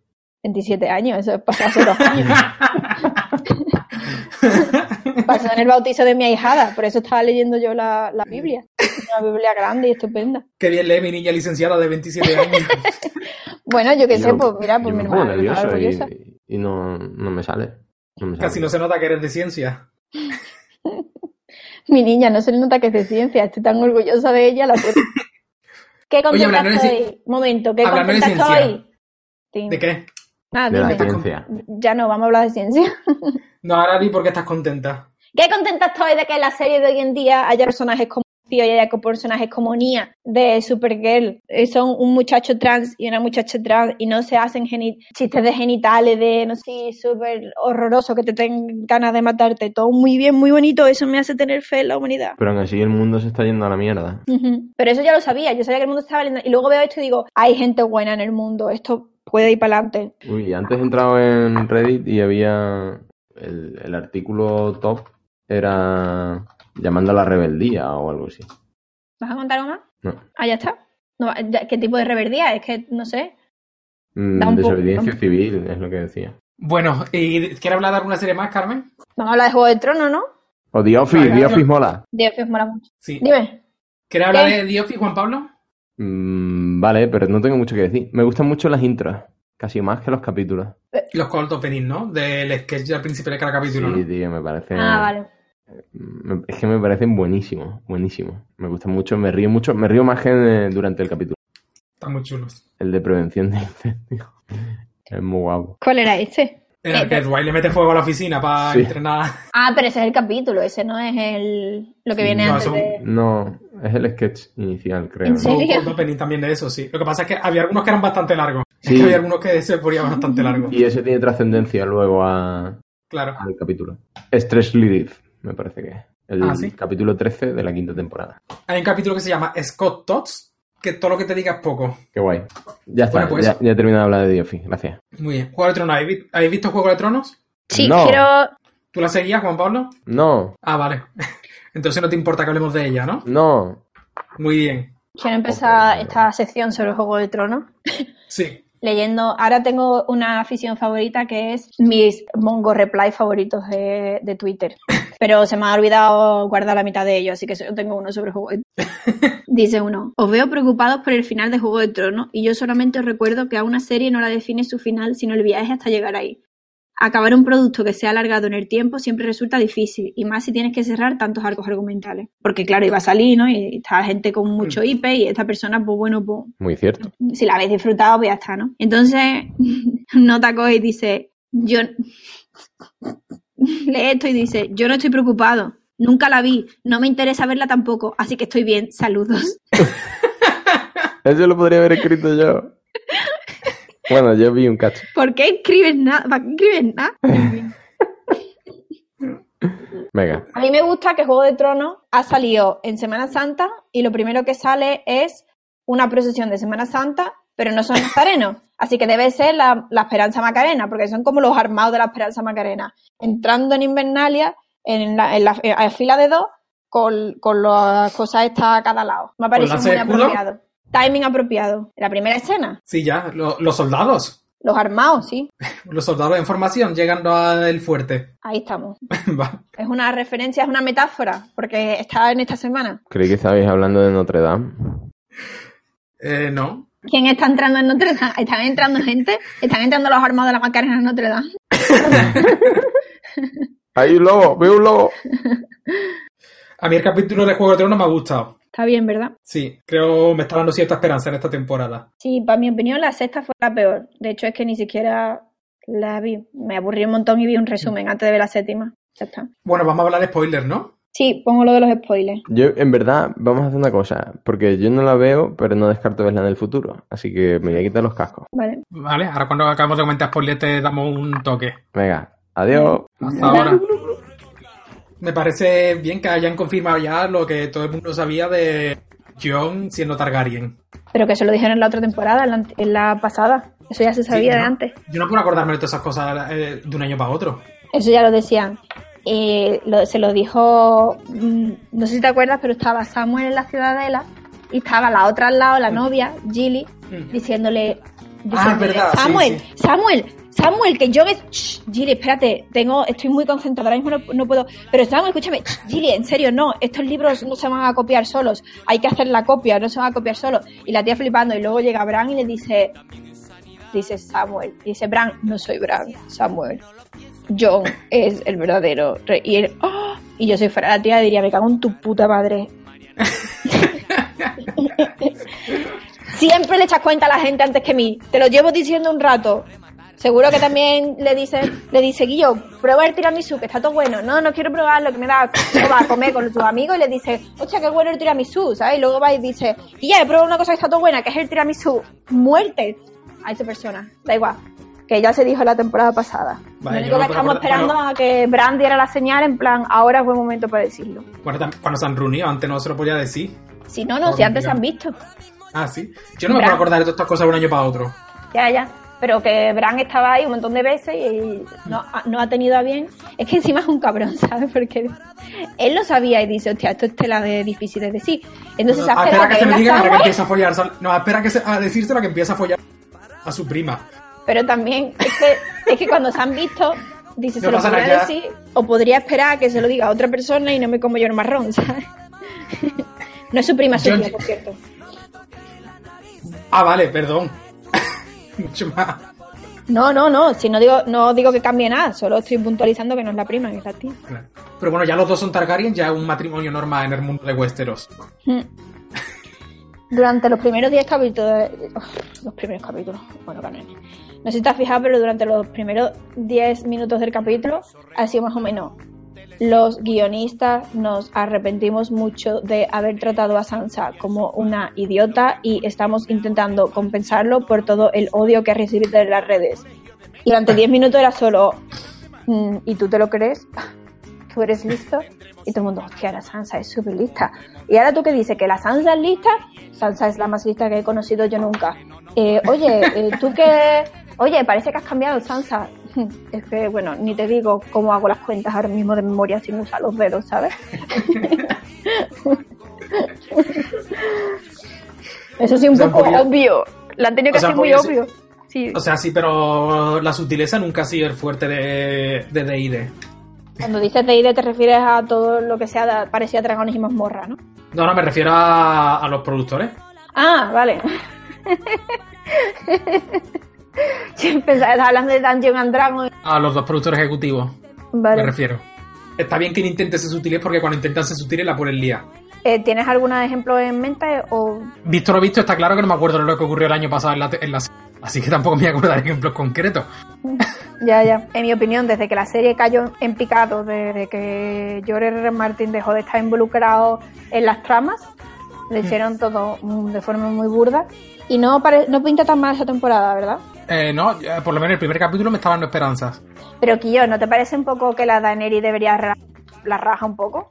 [SPEAKER 1] 27 años, eso es pasó hace dos años. Pasó en el bautizo de mi ahijada, por eso estaba leyendo yo la, la Biblia. Una Biblia grande y estupenda.
[SPEAKER 2] Qué bien lee mi niña licenciada de 27 años.
[SPEAKER 1] Bueno, yo qué sé, pues mira, pues
[SPEAKER 3] yo
[SPEAKER 1] mi hermana
[SPEAKER 3] y, y no, no me sale. No.
[SPEAKER 2] Casi no se nota que eres de ciencia.
[SPEAKER 1] Mi niña, no se le nota que es de ciencia, estoy tan orgullosa de ella. La. ¿Qué contenta
[SPEAKER 2] de ci-
[SPEAKER 1] estoy? Momento, ¿qué
[SPEAKER 2] hablando de
[SPEAKER 1] contenta
[SPEAKER 2] ciencia.
[SPEAKER 1] estoy? Sí.
[SPEAKER 2] ¿De qué?
[SPEAKER 3] De la ciencia.
[SPEAKER 1] Ya no, vamos a hablar de ciencia.
[SPEAKER 2] No, ahora di porque estás contenta.
[SPEAKER 1] ¿Qué contenta estoy de que en la serie de hoy en día haya personajes como Tío y haya personajes como Nia de Supergirl? Eh, son un muchacho trans y una muchacha trans y no se hacen chistes de genitales, de no sé, súper horroroso que te den ganas de matarte. Todo muy bien, muy bonito. Eso me hace tener fe en la humanidad.
[SPEAKER 3] Pero aún así el mundo se está yendo a la mierda.
[SPEAKER 1] Pero eso ya lo sabía. Yo sabía que el mundo estaba. Y luego veo esto y digo, hay gente buena en el mundo. Esto puede ir para adelante.
[SPEAKER 3] Uy, antes he entrado en Reddit y había el, el artículo top era llamando a la rebeldía o algo así.
[SPEAKER 1] ¿Vas a contar algo más?
[SPEAKER 3] No.
[SPEAKER 1] Ah, ya está. No, ya- ¿Qué tipo de rebeldía? Es que no sé.
[SPEAKER 3] Mm,
[SPEAKER 1] poco-
[SPEAKER 3] desobediencia civil, es lo que decía.
[SPEAKER 2] Bueno, ¿y quieres hablar de alguna serie más, Carmen?
[SPEAKER 1] Vamos a hablar de Juego de Tronos, ¿no?
[SPEAKER 3] O The Office,
[SPEAKER 2] Venga,
[SPEAKER 3] The Office mola.
[SPEAKER 1] Mola mucho.
[SPEAKER 2] Sí.
[SPEAKER 1] Dime.
[SPEAKER 2] ¿Quieres hablar
[SPEAKER 1] ¿Qué?
[SPEAKER 2] de The Office, Juan Pablo?
[SPEAKER 3] Mm, vale, pero no tengo mucho que decir. Me gustan mucho las intros, casi más que los capítulos.
[SPEAKER 2] Los cold opening, ¿no? Del sketch al principio de cada capítulo,
[SPEAKER 3] Sí,
[SPEAKER 2] ¿no?
[SPEAKER 3] tío, me parece.
[SPEAKER 1] Ah, vale.
[SPEAKER 3] Es que me parecen buenísimos, buenísimos. Me gustan mucho, me río mucho, me río más que eh, durante el capítulo.
[SPEAKER 2] Están muy chulos.
[SPEAKER 3] El de prevención de incendios. Es muy guapo.
[SPEAKER 1] ¿Cuál era ese?
[SPEAKER 2] En el que Dwight le mete fuego a la oficina para
[SPEAKER 3] Sí.
[SPEAKER 2] entrenar.
[SPEAKER 1] Ah, pero ese es el capítulo, ese no es el lo que viene
[SPEAKER 2] No,
[SPEAKER 1] antes de...
[SPEAKER 3] No, es el sketch inicial, creo.
[SPEAKER 1] ¿En
[SPEAKER 3] ¿no?
[SPEAKER 1] serio?
[SPEAKER 2] Opening también de eso, sí. Lo que pasa es que había algunos que eran bastante largos. Es
[SPEAKER 3] Sí.
[SPEAKER 2] que había algunos que se ponían bastante largos.
[SPEAKER 3] Y ese tiene trascendencia luego a-
[SPEAKER 2] Claro.
[SPEAKER 3] al capítulo. Stress Relief, me parece que es. El
[SPEAKER 2] Ah, ¿sí?
[SPEAKER 3] capítulo 13 de la quinta temporada.
[SPEAKER 2] Hay un capítulo que se llama Scott Tots, que todo lo que te diga es poco.
[SPEAKER 3] Qué guay. Ya está,
[SPEAKER 2] Bueno, pues-
[SPEAKER 3] ya, ya he terminado de hablar de The Office, gracias.
[SPEAKER 2] Muy bien. Juego de Tronos. ¿Habéis vi- ¿Habéis visto Juego de Tronos?
[SPEAKER 1] Sí,
[SPEAKER 3] No.
[SPEAKER 1] quiero...
[SPEAKER 2] ¿Tú la seguías, Juan Pablo?
[SPEAKER 3] No,
[SPEAKER 2] Ah, vale. Entonces no te importa que hablemos de ella, ¿no?
[SPEAKER 3] no.
[SPEAKER 2] Muy bien.
[SPEAKER 1] Quiero empezar esta sección sobre Juego de Tronos
[SPEAKER 2] Sí.
[SPEAKER 1] leyendo. Ahora tengo una afición favorita que es mis Mongo Reply favoritos de, de Twitter. Pero se me ha olvidado guardar la mitad de ellos, así que solo tengo uno sobre Juego de Dice uno, os veo preocupados por el final de Juego de Tronos y yo solamente os recuerdo que a una serie no la define su final, sino el viaje hasta llegar ahí. Acabar un producto que sea alargado en el tiempo siempre resulta difícil, y más si tienes que cerrar tantos arcos argumentales. Porque claro, iba a salir, ¿no? Y está gente con mucho IP y esta persona, pues bueno, pues
[SPEAKER 3] Muy cierto.
[SPEAKER 1] si la habéis disfrutado, pues ya está, ¿no? Entonces, nota coge y dice, yo lee esto y dice, yo no estoy preocupado, nunca la vi, no me interesa verla tampoco, así que estoy bien, saludos.
[SPEAKER 3] Eso lo podría haber escrito yo. Bueno, yo vi un cacho.
[SPEAKER 1] ¿Por qué escribes nada? ¿Para qué escribes nada?
[SPEAKER 3] Venga.
[SPEAKER 1] A mí me gusta que Juego de Tronos ha salido en Semana Santa y lo primero que sale es una procesión de Semana Santa, pero no son nazarenos. Así que debe ser la, la Esperanza Macarena, porque son como los armados de la Esperanza Macarena. Entrando en Invernalia, en la, en la- en fila de dos, con, con las cosas estas a cada lado. Me ha parecido muy apropiado. Timing apropiado. La primera escena,
[SPEAKER 2] Sí, ya. Lo- los soldados.
[SPEAKER 1] los armados, sí.
[SPEAKER 2] Los soldados en formación llegando al fuerte.
[SPEAKER 1] Ahí estamos.
[SPEAKER 2] Va.
[SPEAKER 1] Es una referencia, es una metáfora, porque está en esta semana.
[SPEAKER 3] Creí que estabais hablando de Notre Dame.
[SPEAKER 2] Eh, no.
[SPEAKER 1] ¿Quién está entrando en Notre Dame? ¿Están entrando gente? ¿Están entrando los armados de la Macarena en Notre Dame?
[SPEAKER 3] ¡Hay un lobo! ¡Veo un lobo!
[SPEAKER 2] A mí el capítulo de Juego de Tronos me ha gustado.
[SPEAKER 1] Está bien, ¿verdad?
[SPEAKER 2] Sí, creo me está dando cierta esperanza en esta temporada.
[SPEAKER 1] Sí, para mi opinión la sexta fue la peor. De hecho es que ni siquiera la vi. Me aburrí un montón y vi un resumen antes de ver la séptima. Ya está.
[SPEAKER 2] Bueno, vamos a hablar de spoilers, ¿no?
[SPEAKER 1] Sí, pongo lo de los spoilers.
[SPEAKER 3] Yo, en verdad, vamos a hacer una cosa, porque yo no la veo, pero no descarto verla en el futuro. Así que me voy a quitar los cascos.
[SPEAKER 1] Vale.
[SPEAKER 2] Vale, ahora cuando acabamos de comentar spoilers te damos un toque.
[SPEAKER 3] Venga, adiós.
[SPEAKER 2] Hasta ahora. Me parece bien que hayan confirmado ya lo que todo el mundo sabía de Jon siendo Targaryen.
[SPEAKER 1] Pero que se lo dijeron en la otra temporada, en la, ant- en la pasada. Eso ya se sabía
[SPEAKER 2] Sí,
[SPEAKER 1] de
[SPEAKER 2] ¿no?
[SPEAKER 1] antes.
[SPEAKER 2] Yo no puedo acordarme de todas esas cosas eh, de un año para otro.
[SPEAKER 1] Eso ya lo decían. Y lo- se lo dijo, mm, no sé si te acuerdas, pero estaba Samuel en la ciudadela y estaba la otra al lado, la novia, Gilly, diciéndole,
[SPEAKER 2] Ah, verdad,
[SPEAKER 1] Samuel,
[SPEAKER 2] sí.
[SPEAKER 1] Samuel, Samuel, que yo. Shh, Gilly, espérate, tengo, estoy muy concentrada, ahora mismo no, no puedo... Pero Samuel, escúchame, shh, Gilly, en serio, no, estos libros no se van a copiar solos, hay que hacer la copia, no se van a copiar solos. Y la tía flipando, y luego llega Bran y le dice, dice Samuel, dice Bran, no soy Bran, Samuel. John es el verdadero rey. Y él, ¡ah! y yo si fuera la tía diría, me cago en tu puta madre. Siempre le echas cuenta a la gente antes que mí. Te lo llevo diciendo un rato. Seguro que también le dice, le dice, Guillo, prueba el tiramisú, que está todo bueno. No, no quiero probarlo, que me da va a comer con tus amigos y le dice, hostia, qué bueno el tiramisú, ¿sabes? Y luego va y dice, y ya, he probado una cosa que está todo buena, que es el tiramisú. Muerte a esa persona. Da igual. Que ya se dijo la temporada pasada.
[SPEAKER 2] Vale,
[SPEAKER 1] Lo único
[SPEAKER 2] no
[SPEAKER 1] que estamos esperando
[SPEAKER 2] bueno.
[SPEAKER 1] a que Bran diera la señal, en plan, ahora es buen momento para decirlo.
[SPEAKER 2] Cuando, cuando se han reunido, antes no se lo podía decir.
[SPEAKER 1] Si no, no, si antes se han visto.
[SPEAKER 2] Ah, sí. Yo no me puedo acordar de todas estas cosas de un año para otro.
[SPEAKER 1] Ya, ya. Pero que Bran estaba ahí un montón de veces y no, ha- no ha tenido a bien. Es que encima es un cabrón, ¿sabes? Porque él lo sabía y dice, hostia, esto es tela de difícil de decir. Entonces
[SPEAKER 2] Ah,
[SPEAKER 1] esperado
[SPEAKER 2] espera que
[SPEAKER 1] que
[SPEAKER 2] se me diga que empieza a follar. No, espera que se, a decírselo que empieza a follar a su prima.
[SPEAKER 1] Pero también es que, es que cuando se han visto, dice,
[SPEAKER 2] No
[SPEAKER 1] se lo podría
[SPEAKER 2] ya.
[SPEAKER 1] decir, o podría esperar a que se lo diga a otra persona y no me como yo el marrón, ¿sabes? No es su prima, es su
[SPEAKER 2] Yo-
[SPEAKER 1] tía, por cierto.
[SPEAKER 2] Ah, vale, perdón. Mucho más.
[SPEAKER 1] No, no, no, si no digo, no digo que cambie nada, solo estoy puntualizando que no es la prima, que es la tía.
[SPEAKER 2] Pero bueno, ya los dos son Targaryen, ya es un matrimonio normal en el mundo de Westeros.
[SPEAKER 1] Mm. Durante los primeros 10 capítulos, los primeros capítulos, bueno, no sé si te fijado, pero durante los primeros 10 minutos del capítulo, sido más o menos, los guionistas nos arrepentimos mucho de haber tratado a Sansa como una idiota y estamos intentando compensarlo por todo el odio que ha recibido en las redes. Durante 10 minutos era solo, "Mm, ¿y tú te lo crees? Tú eres listo. Y todo el mundo, hostia, la Sansa es súper lista. Y ahora tú que dices que la Sansa es lista, Sansa es la más lista que he conocido yo nunca. Eh, oye, eh, tú que, oye, parece que has cambiado, Sansa. Es que, bueno, ni te digo cómo hago las cuentas ahora mismo de memoria sin usar los dedos, ¿sabes? Eso sí, un
[SPEAKER 2] O sea, un
[SPEAKER 1] poco obvio. La han tenido que
[SPEAKER 2] o sea,
[SPEAKER 1] hacer muy obvio. Sí.
[SPEAKER 2] O sea, sí, pero la sutileza nunca ha sido el fuerte de de D&D.
[SPEAKER 1] Cuando dices de ID te refieres a todo lo que sea de- parecido a dragones y mazmorra, ¿no?
[SPEAKER 2] No, no, me refiero a, a los productores.
[SPEAKER 1] Ah, vale. Yo pensaba, hablando de Dungeon and Dragon.
[SPEAKER 2] A los dos productores ejecutivos, me
[SPEAKER 1] Vale.
[SPEAKER 2] refiero. Está bien que intenten ser sutiles porque cuando intentan ser sutiles la ponen lía.
[SPEAKER 1] Eh, ¿Tienes algún ejemplo en mente? O...
[SPEAKER 2] Visto lo visto, está claro que no me acuerdo de lo que ocurrió el año pasado en la, en la serie. Así que tampoco me voy a acordar de ejemplos concretos.
[SPEAKER 1] Ya, ya. En mi opinión, desde que la serie cayó en picado, desde que George R. R. Martin dejó de estar involucrado en las tramas, le hicieron todo mm, de forma muy burda. Y no, pare- no pinta tan mal esa temporada, ¿verdad?
[SPEAKER 2] Eh, no, por lo menos el primer capítulo me estaba dando esperanzas.
[SPEAKER 1] Pero Quillo, ¿no te parece un poco que la Daenerys debería ra- la raja un poco?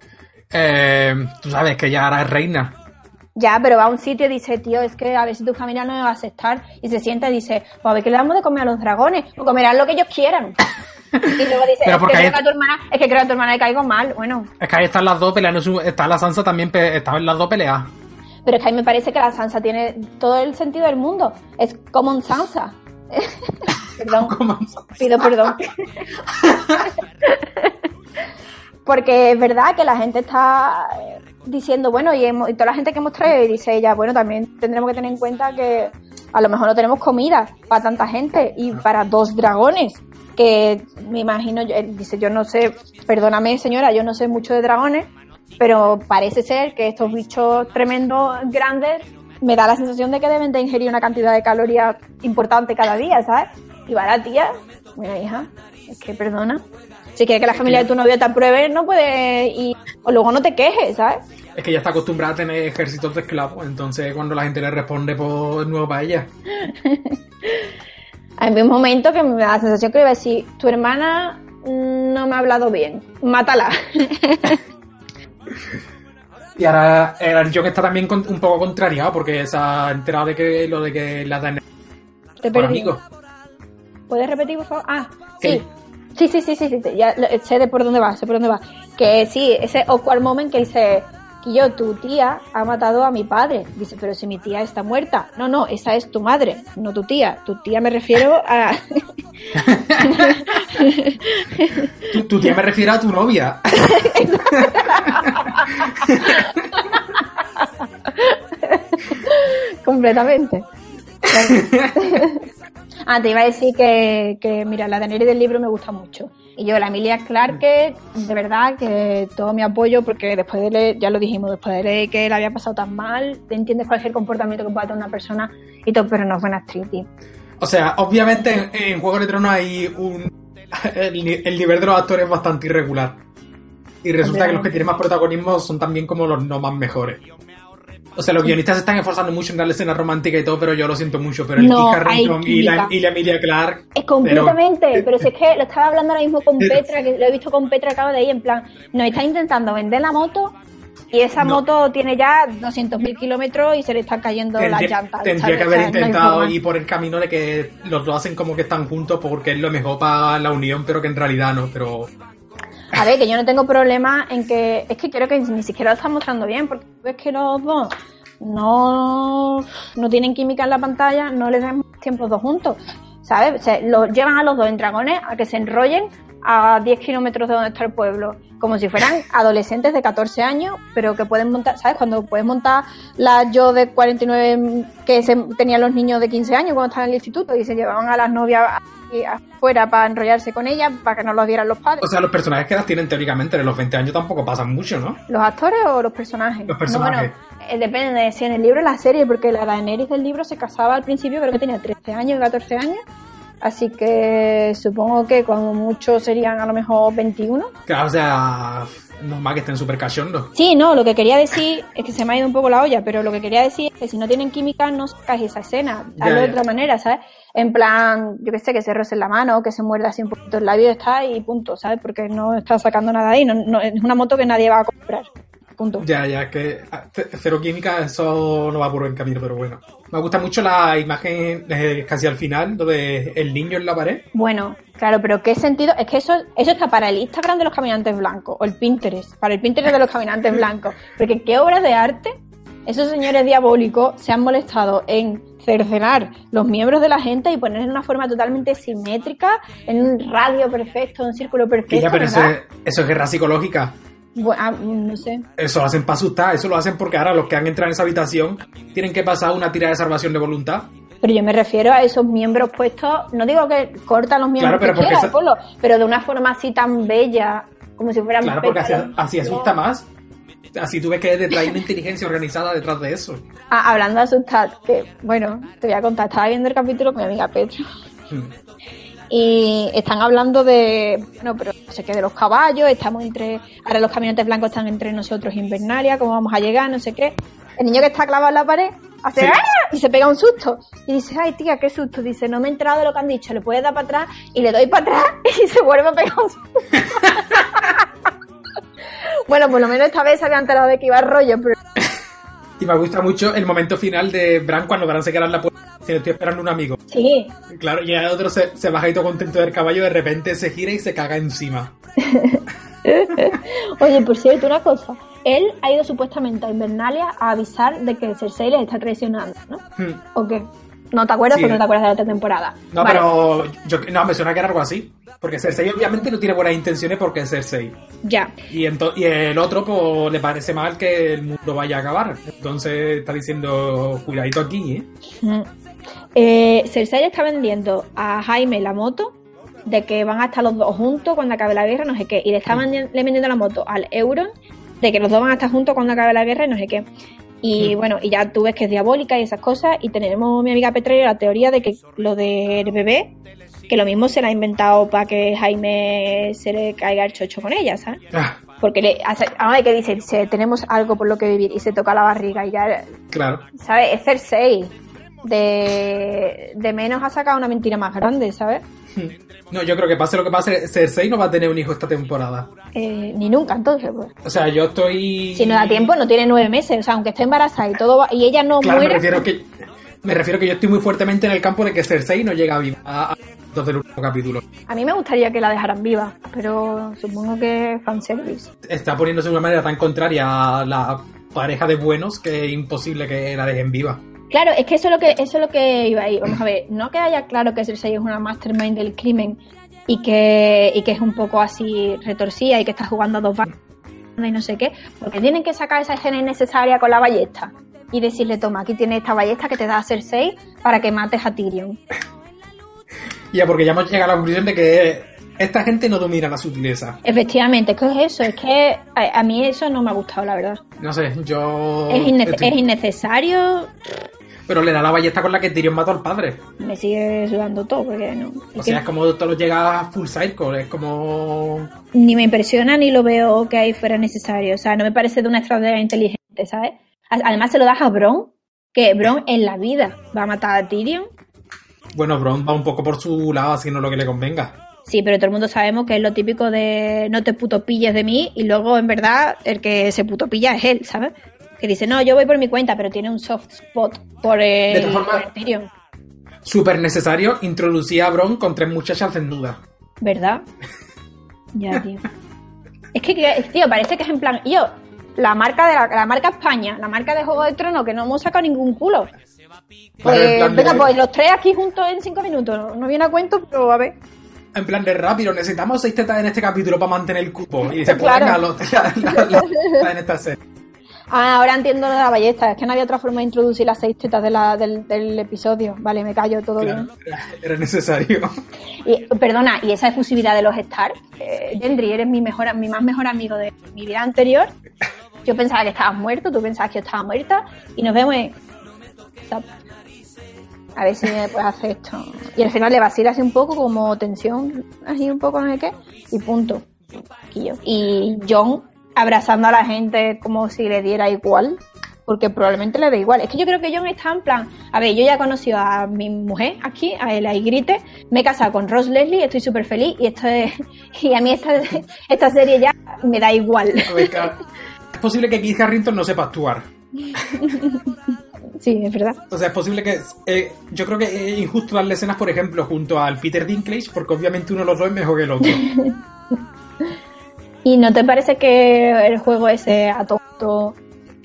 [SPEAKER 2] Eh, tú sabes que ya ahora es reina.
[SPEAKER 1] Ya, pero va a un sitio y dice, tío, es que a ver si tu familia no me va a aceptar. Y se sienta y dice, pues a ver qué le damos de comer a los dragones. O comerán lo que ellos quieran. Y luego dice,
[SPEAKER 2] Pero
[SPEAKER 1] es
[SPEAKER 2] porque
[SPEAKER 1] que, creo que a tu hermana, es que creo que a tu hermana le caigo mal. Bueno,
[SPEAKER 2] Es que ahí están las dos peleando. su- Está la Sansa también, estaban las dos peleas.
[SPEAKER 1] pero es que a mí me parece que la Sansa tiene todo el sentido del mundo. Es como un Sansa. perdón,
[SPEAKER 2] Como-
[SPEAKER 1] pido perdón. Porque es verdad que la gente está eh, diciendo, bueno, y, hemos- y toda la gente que hemos traído y dice ella, bueno, también tendremos que tener en cuenta que a lo mejor no tenemos comida para tanta gente y para dos dragones. Que me imagino, yo- dice, yo no sé, perdóname señora, yo no sé mucho de dragones, pero parece ser que estos bichos tremendos, grandes, me da la sensación de que deben de ingerir una cantidad de calorías importante cada día, ¿sabes? Y va la tía, mira hija, es que perdona. Si quieres que la familia de tu novio te apruebe, no puedes ir. O luego no te quejes, ¿sabes?
[SPEAKER 2] Es que ella está acostumbrada a tener ejércitos de esclavos, entonces cuando la gente le responde, pues nuevo para ella.
[SPEAKER 1] Hay un momento que me da la sensación que iba a decir, tu hermana no me ha hablado bien, mátala.
[SPEAKER 2] Y ahora el John está también con- un poco contrariado porque se ha enterado de que lo de que la dan
[SPEAKER 1] Te
[SPEAKER 2] amigos.
[SPEAKER 1] ¿Puedes repetir, por favor? Ah. Sí, sí, sí, sí, sí, sí, ya lo- sé de por dónde va, sé por dónde va. Que sí, ese awkward moment que dice, yo, tu tía ha matado a mi padre. Dice, pero si mi tía está muerta. No, no, esa es tu madre, no tu tía. Tu tía me refiero a...
[SPEAKER 2] Tu, tu tía me refiero a tu novia.
[SPEAKER 1] completamente. Ah, te iba a decir que, que, mira, la Daenerys del libro me gusta mucho. Y yo, la Emilia Clarke, de verdad que todo mi apoyo, porque después de leer, ya lo dijimos, después de leer que la había pasado tan mal, te entiendes cualquier comportamiento que pueda tener una persona y todo, pero no es buena actriz, tío.
[SPEAKER 2] O sea, obviamente en, en Juego de Tronos hay un. El, el nivel de los actores es bastante irregular. Y resulta que los que tienen más protagonismo son también como los no más mejores. O sea, los guionistas se están esforzando mucho en darle escena romántica y todo, pero yo lo siento mucho. Pero el
[SPEAKER 1] No, hay
[SPEAKER 2] y la, y la Emilia Clark.
[SPEAKER 1] Es completamente, pero, si es que lo estaba hablando ahora mismo con Petra, que lo he visto con Petra, acaba de ahí, en plan, nos está intentando vender la moto y esa
[SPEAKER 2] No.
[SPEAKER 1] moto tiene ya 200.000 kilómetros y se le están cayendo las
[SPEAKER 2] Tendría,
[SPEAKER 1] llantas.
[SPEAKER 2] tendría
[SPEAKER 1] ¿sabes?
[SPEAKER 2] que haber
[SPEAKER 1] no
[SPEAKER 2] intentado
[SPEAKER 1] forma.
[SPEAKER 2] ir por el camino de que los dos hacen como que están juntos porque es lo mejor para la unión, pero que en realidad no. Pero
[SPEAKER 1] A que yo no tengo problema en que. Es que creo que ni siquiera lo están mostrando bien, porque ves que los dos no, no tienen química en la pantalla, no les dan tiempo los dos juntos. ¿Sabes? Se lo llevan a los dos en dragones a que se enrollen a 10 kilómetros de donde está el pueblo, como si fueran adolescentes de 14 años, pero que pueden montar, ¿sabes? Cuando puedes montar la yo de 49 que se, tenían los niños de 15 años cuando estaban en el instituto y se llevaban a las novias ahí afuera para enrollarse con ellas, para que no los vieran los padres.
[SPEAKER 2] O sea, los personajes que las tienen teóricamente de los 20 años tampoco pasan mucho, ¿no?
[SPEAKER 1] ¿Los actores o los personajes?
[SPEAKER 2] Los personajes.
[SPEAKER 1] No, bueno, eh, depende de si en el libro o la serie, porque la Daenerys del libro se casaba al principio, creo que tenía 13 años y 14 años. Así que supongo que como mucho serían a lo mejor 21.
[SPEAKER 2] Claro, o sea, normal que estén súper cachondos.
[SPEAKER 1] Sí, no, lo que quería decir es que se me ha ido un poco la olla, pero lo que quería decir es que si no tienen química no sacáis esa escena,
[SPEAKER 2] Ya,
[SPEAKER 1] hazlo de
[SPEAKER 2] ya.
[SPEAKER 1] otra manera, ¿sabes? En plan, yo que sé, que se rocen la mano, que se muerda así un poquito el labio está y punto, ¿sabes? Porque no está sacando nada ahí, no, no- es una moto que nadie va a comprar, punto.
[SPEAKER 2] Ya, ya, que ah, cero química, eso no va por buen camino, pero bueno. Me gusta mucho la imagen eh, casi al final, lo de el niño en la pared.
[SPEAKER 1] Bueno, claro, pero ¿qué sentido? Es que eso, eso está para el Instagram de los caminantes blancos, o el Pinterest, para el Pinterest de los caminantes blancos. Porque qué obras de arte esos señores diabólicos se han molestado en cercenar los miembros de la gente y poner en una forma totalmente simétrica, en un radio perfecto, en un círculo perfecto.
[SPEAKER 2] ya, pero eso
[SPEAKER 1] ¿verdad?
[SPEAKER 2] es, eso es guerra psicológica.
[SPEAKER 1] Bueno, ah, no sé.
[SPEAKER 2] Eso lo hacen para asustar, eso lo hacen porque ahora los que han entrado en esa habitación tienen que pasar una tira de salvación de voluntad.
[SPEAKER 1] Pero yo me refiero a esos miembros puestos, no digo que cortan los miembros
[SPEAKER 2] Claro, pero
[SPEAKER 1] que quieras,
[SPEAKER 2] esa-
[SPEAKER 1] pero de una forma así tan bella, como si fueran
[SPEAKER 2] Claro, porque así, asusta más. Así tú ves que detrás hay una inteligencia organizada detrás de eso.
[SPEAKER 1] Ah, hablando de asustar, que bueno, te voy a contar, estaba viendo el capítulo con mi amiga Petra
[SPEAKER 2] Hmm.
[SPEAKER 1] Y están hablando de, bueno, pero no sé qué, de los caballos, estamos entre, ahora los caminantes blancos están entre nosotros y Invernalia, cómo vamos a llegar, no sé qué. El niño que está clavado en la pared hace
[SPEAKER 2] Sí.
[SPEAKER 1] ¡ah! y se pega un susto. Y dice, ay tía, qué susto. Dice, no me he enterado de lo que han dicho, le puedes dar para atrás y le doy para atrás y se vuelve a pegar un susto. bueno, por lo menos esta vez se había enterado de que iba a rollo, pero
[SPEAKER 2] Y me gusta mucho el momento final de Bran cuando Bran se queda en la puerta diciendo estoy esperando un amigo.
[SPEAKER 1] sí,
[SPEAKER 2] Claro, y el otro se, se baja y todo contento del caballo, de repente se gira y se caga encima.
[SPEAKER 1] Oye, por cierto, una cosa. Él ha ido supuestamente a Invernalia a avisar de que Cersei les está traicionando, ¿no?
[SPEAKER 2] Hmm.
[SPEAKER 1] ¿O qué? ¿No te acuerdas?
[SPEAKER 2] Sí.
[SPEAKER 1] Porque no te acuerdas de la otra temporada.
[SPEAKER 2] No,
[SPEAKER 1] Vale,
[SPEAKER 2] pero yo, no, me suena que era algo así. Porque Cersei obviamente no tiene buenas intenciones porque es Cersei.
[SPEAKER 1] Ya.
[SPEAKER 2] Y, y el otro pues le parece mal que el mundo vaya a acabar. Entonces está diciendo, cuidadito aquí, ¿eh?
[SPEAKER 1] Mm. Eh, Cersei está vendiendo a Jaime la moto de que van a estar los dos juntos cuando acabe la guerra, no sé qué. Y le está vendi- le vendiendo la moto al Euron de que los dos van a estar juntos cuando acabe la guerra y no sé qué. Y bueno, y ya tú ves que es diabólica y esas cosas. Y tenemos mi amiga Petra y la teoría de que lo del bebé que lo mismo se la ha inventado para que Jaime se le caiga el chocho con ella, ¿sabes?
[SPEAKER 2] Ah,
[SPEAKER 1] Porque le hace, ahora que dice, tenemos algo por lo que vivir y se toca la barriga y ya,
[SPEAKER 2] claro.
[SPEAKER 1] ¿sabes? Es Cersei. De, de menos ha sacado una mentira más grande, ¿sabes?
[SPEAKER 2] No, yo creo que pase lo que pase, Cersei no va a tener un hijo esta temporada.
[SPEAKER 1] Eh, ni nunca, entonces, pues.
[SPEAKER 2] O sea, yo estoy...
[SPEAKER 1] Si no da tiempo, no tiene nueve meses. O sea, aunque esté embarazada y todo va- y ella no
[SPEAKER 2] Claro, me
[SPEAKER 1] muere.
[SPEAKER 2] refiero que... Me refiero que yo estoy muy fuertemente en el campo de que Cersei no llega viva a, a dos del último capítulo.
[SPEAKER 1] A mí me gustaría que la dejaran viva, pero supongo que es fanservice.
[SPEAKER 2] Está poniéndose de una manera tan contraria a la pareja de buenos que es imposible que la dejen viva.
[SPEAKER 1] Claro, es que eso es lo que eso es lo que iba ahí. Vamos a ver, no que haya claro que Cersei es una mastermind del crimen y que y que es un poco así retorcida y que está jugando a dos bandas y no sé qué, porque tienen que sacar esa escena innecesaria con la ballesta y decirle, toma, aquí tienes esta ballesta que te da Cersei para que mates a Tyrion.
[SPEAKER 2] Ya, porque ya hemos llegado a la conclusión de que esta gente no domina la sutileza.
[SPEAKER 1] Efectivamente, ¿qué es eso? Es que a, a mí eso no me ha gustado, la verdad.
[SPEAKER 2] No sé, yo...
[SPEAKER 1] Es, inne-
[SPEAKER 2] estoy-
[SPEAKER 1] es innecesario,
[SPEAKER 2] Pero le da la ballesta con la que Tyrion mató al padre.
[SPEAKER 1] me sigue sudando todo, porque no.
[SPEAKER 2] O sea,
[SPEAKER 1] que
[SPEAKER 2] es como todo llega a full cycle, es como...
[SPEAKER 1] ni me impresiona ni lo veo que ahí fuera necesario. O sea, no me parece de una estrategia inteligente, ¿sabes? Además se lo das a Bron, que Bron en la vida va a matar a Tyrion.
[SPEAKER 2] Bueno, Bron va un poco por su lado haciendo lo que le convenga.
[SPEAKER 1] Sí, pero todo el mundo sabemos que es lo típico de no te puto pilles de mí y luego en verdad el que se puto pilla es él, ¿sabes? Que dice, no, yo voy por mi cuenta, pero tiene un soft spot por el,
[SPEAKER 2] De formas-
[SPEAKER 1] por.
[SPEAKER 2] Súper necesario introducir a Bron con tres muchachas desnudas.
[SPEAKER 1] ¿Verdad? Ya, tío. Es que, tío, parece que es en plan. Yo, la marca de la, la marca España, la marca de Juego de Tronos, que no hemos sacado ningún culo. Pues,
[SPEAKER 2] en plan de-
[SPEAKER 1] venga, pues los tres aquí juntos en cinco minutos. No, no viene a cuento, pero a ver.
[SPEAKER 2] En plan de rápido, necesitamos seis tetas en este capítulo para mantener el cupo. Y dice, pues
[SPEAKER 1] Claro.
[SPEAKER 2] venga, lo- la, la- la- la- en esta serie.
[SPEAKER 1] Ah, ahora entiendo lo de la ballesta. Es que no había otra forma de introducir las seis tetas de la- del, del episodio. Vale, me callo, todo
[SPEAKER 2] Claro,
[SPEAKER 1] bien.
[SPEAKER 2] era, era necesario.
[SPEAKER 1] Y, perdona, y esa efusividad de los Stark. Eh, Gendry, eres mi, mejor, mi más mejor amigo de mi vida anterior. Yo pensaba que estabas muerto, tú pensabas que yo estaba muerta. Y nos vemos en. A ver si me puedes hacer esto. Y al final le vacila así un poco, como tensión, así un poco, no sé qué. Y punto. Y John abrazando a la gente como si le diera igual. Porque probablemente le da igual. Es que yo creo que John está en plan. A ver, yo ya he conocido a mi mujer aquí, a el Grite. Me he casado con Ross Leslie, estoy súper feliz. Y esto es, y a mí esta, esta serie ya me da igual.
[SPEAKER 2] Ver. Es posible que Keith Harrington no sepa actuar.
[SPEAKER 1] Sí, es verdad.
[SPEAKER 2] O sea, es posible que. eh, yo creo que es injusto darle escenas, por ejemplo, junto al Peter Dinklage, porque obviamente uno de los dos es mejor que el otro.
[SPEAKER 1] ¿Y no te parece que el juego ese atonto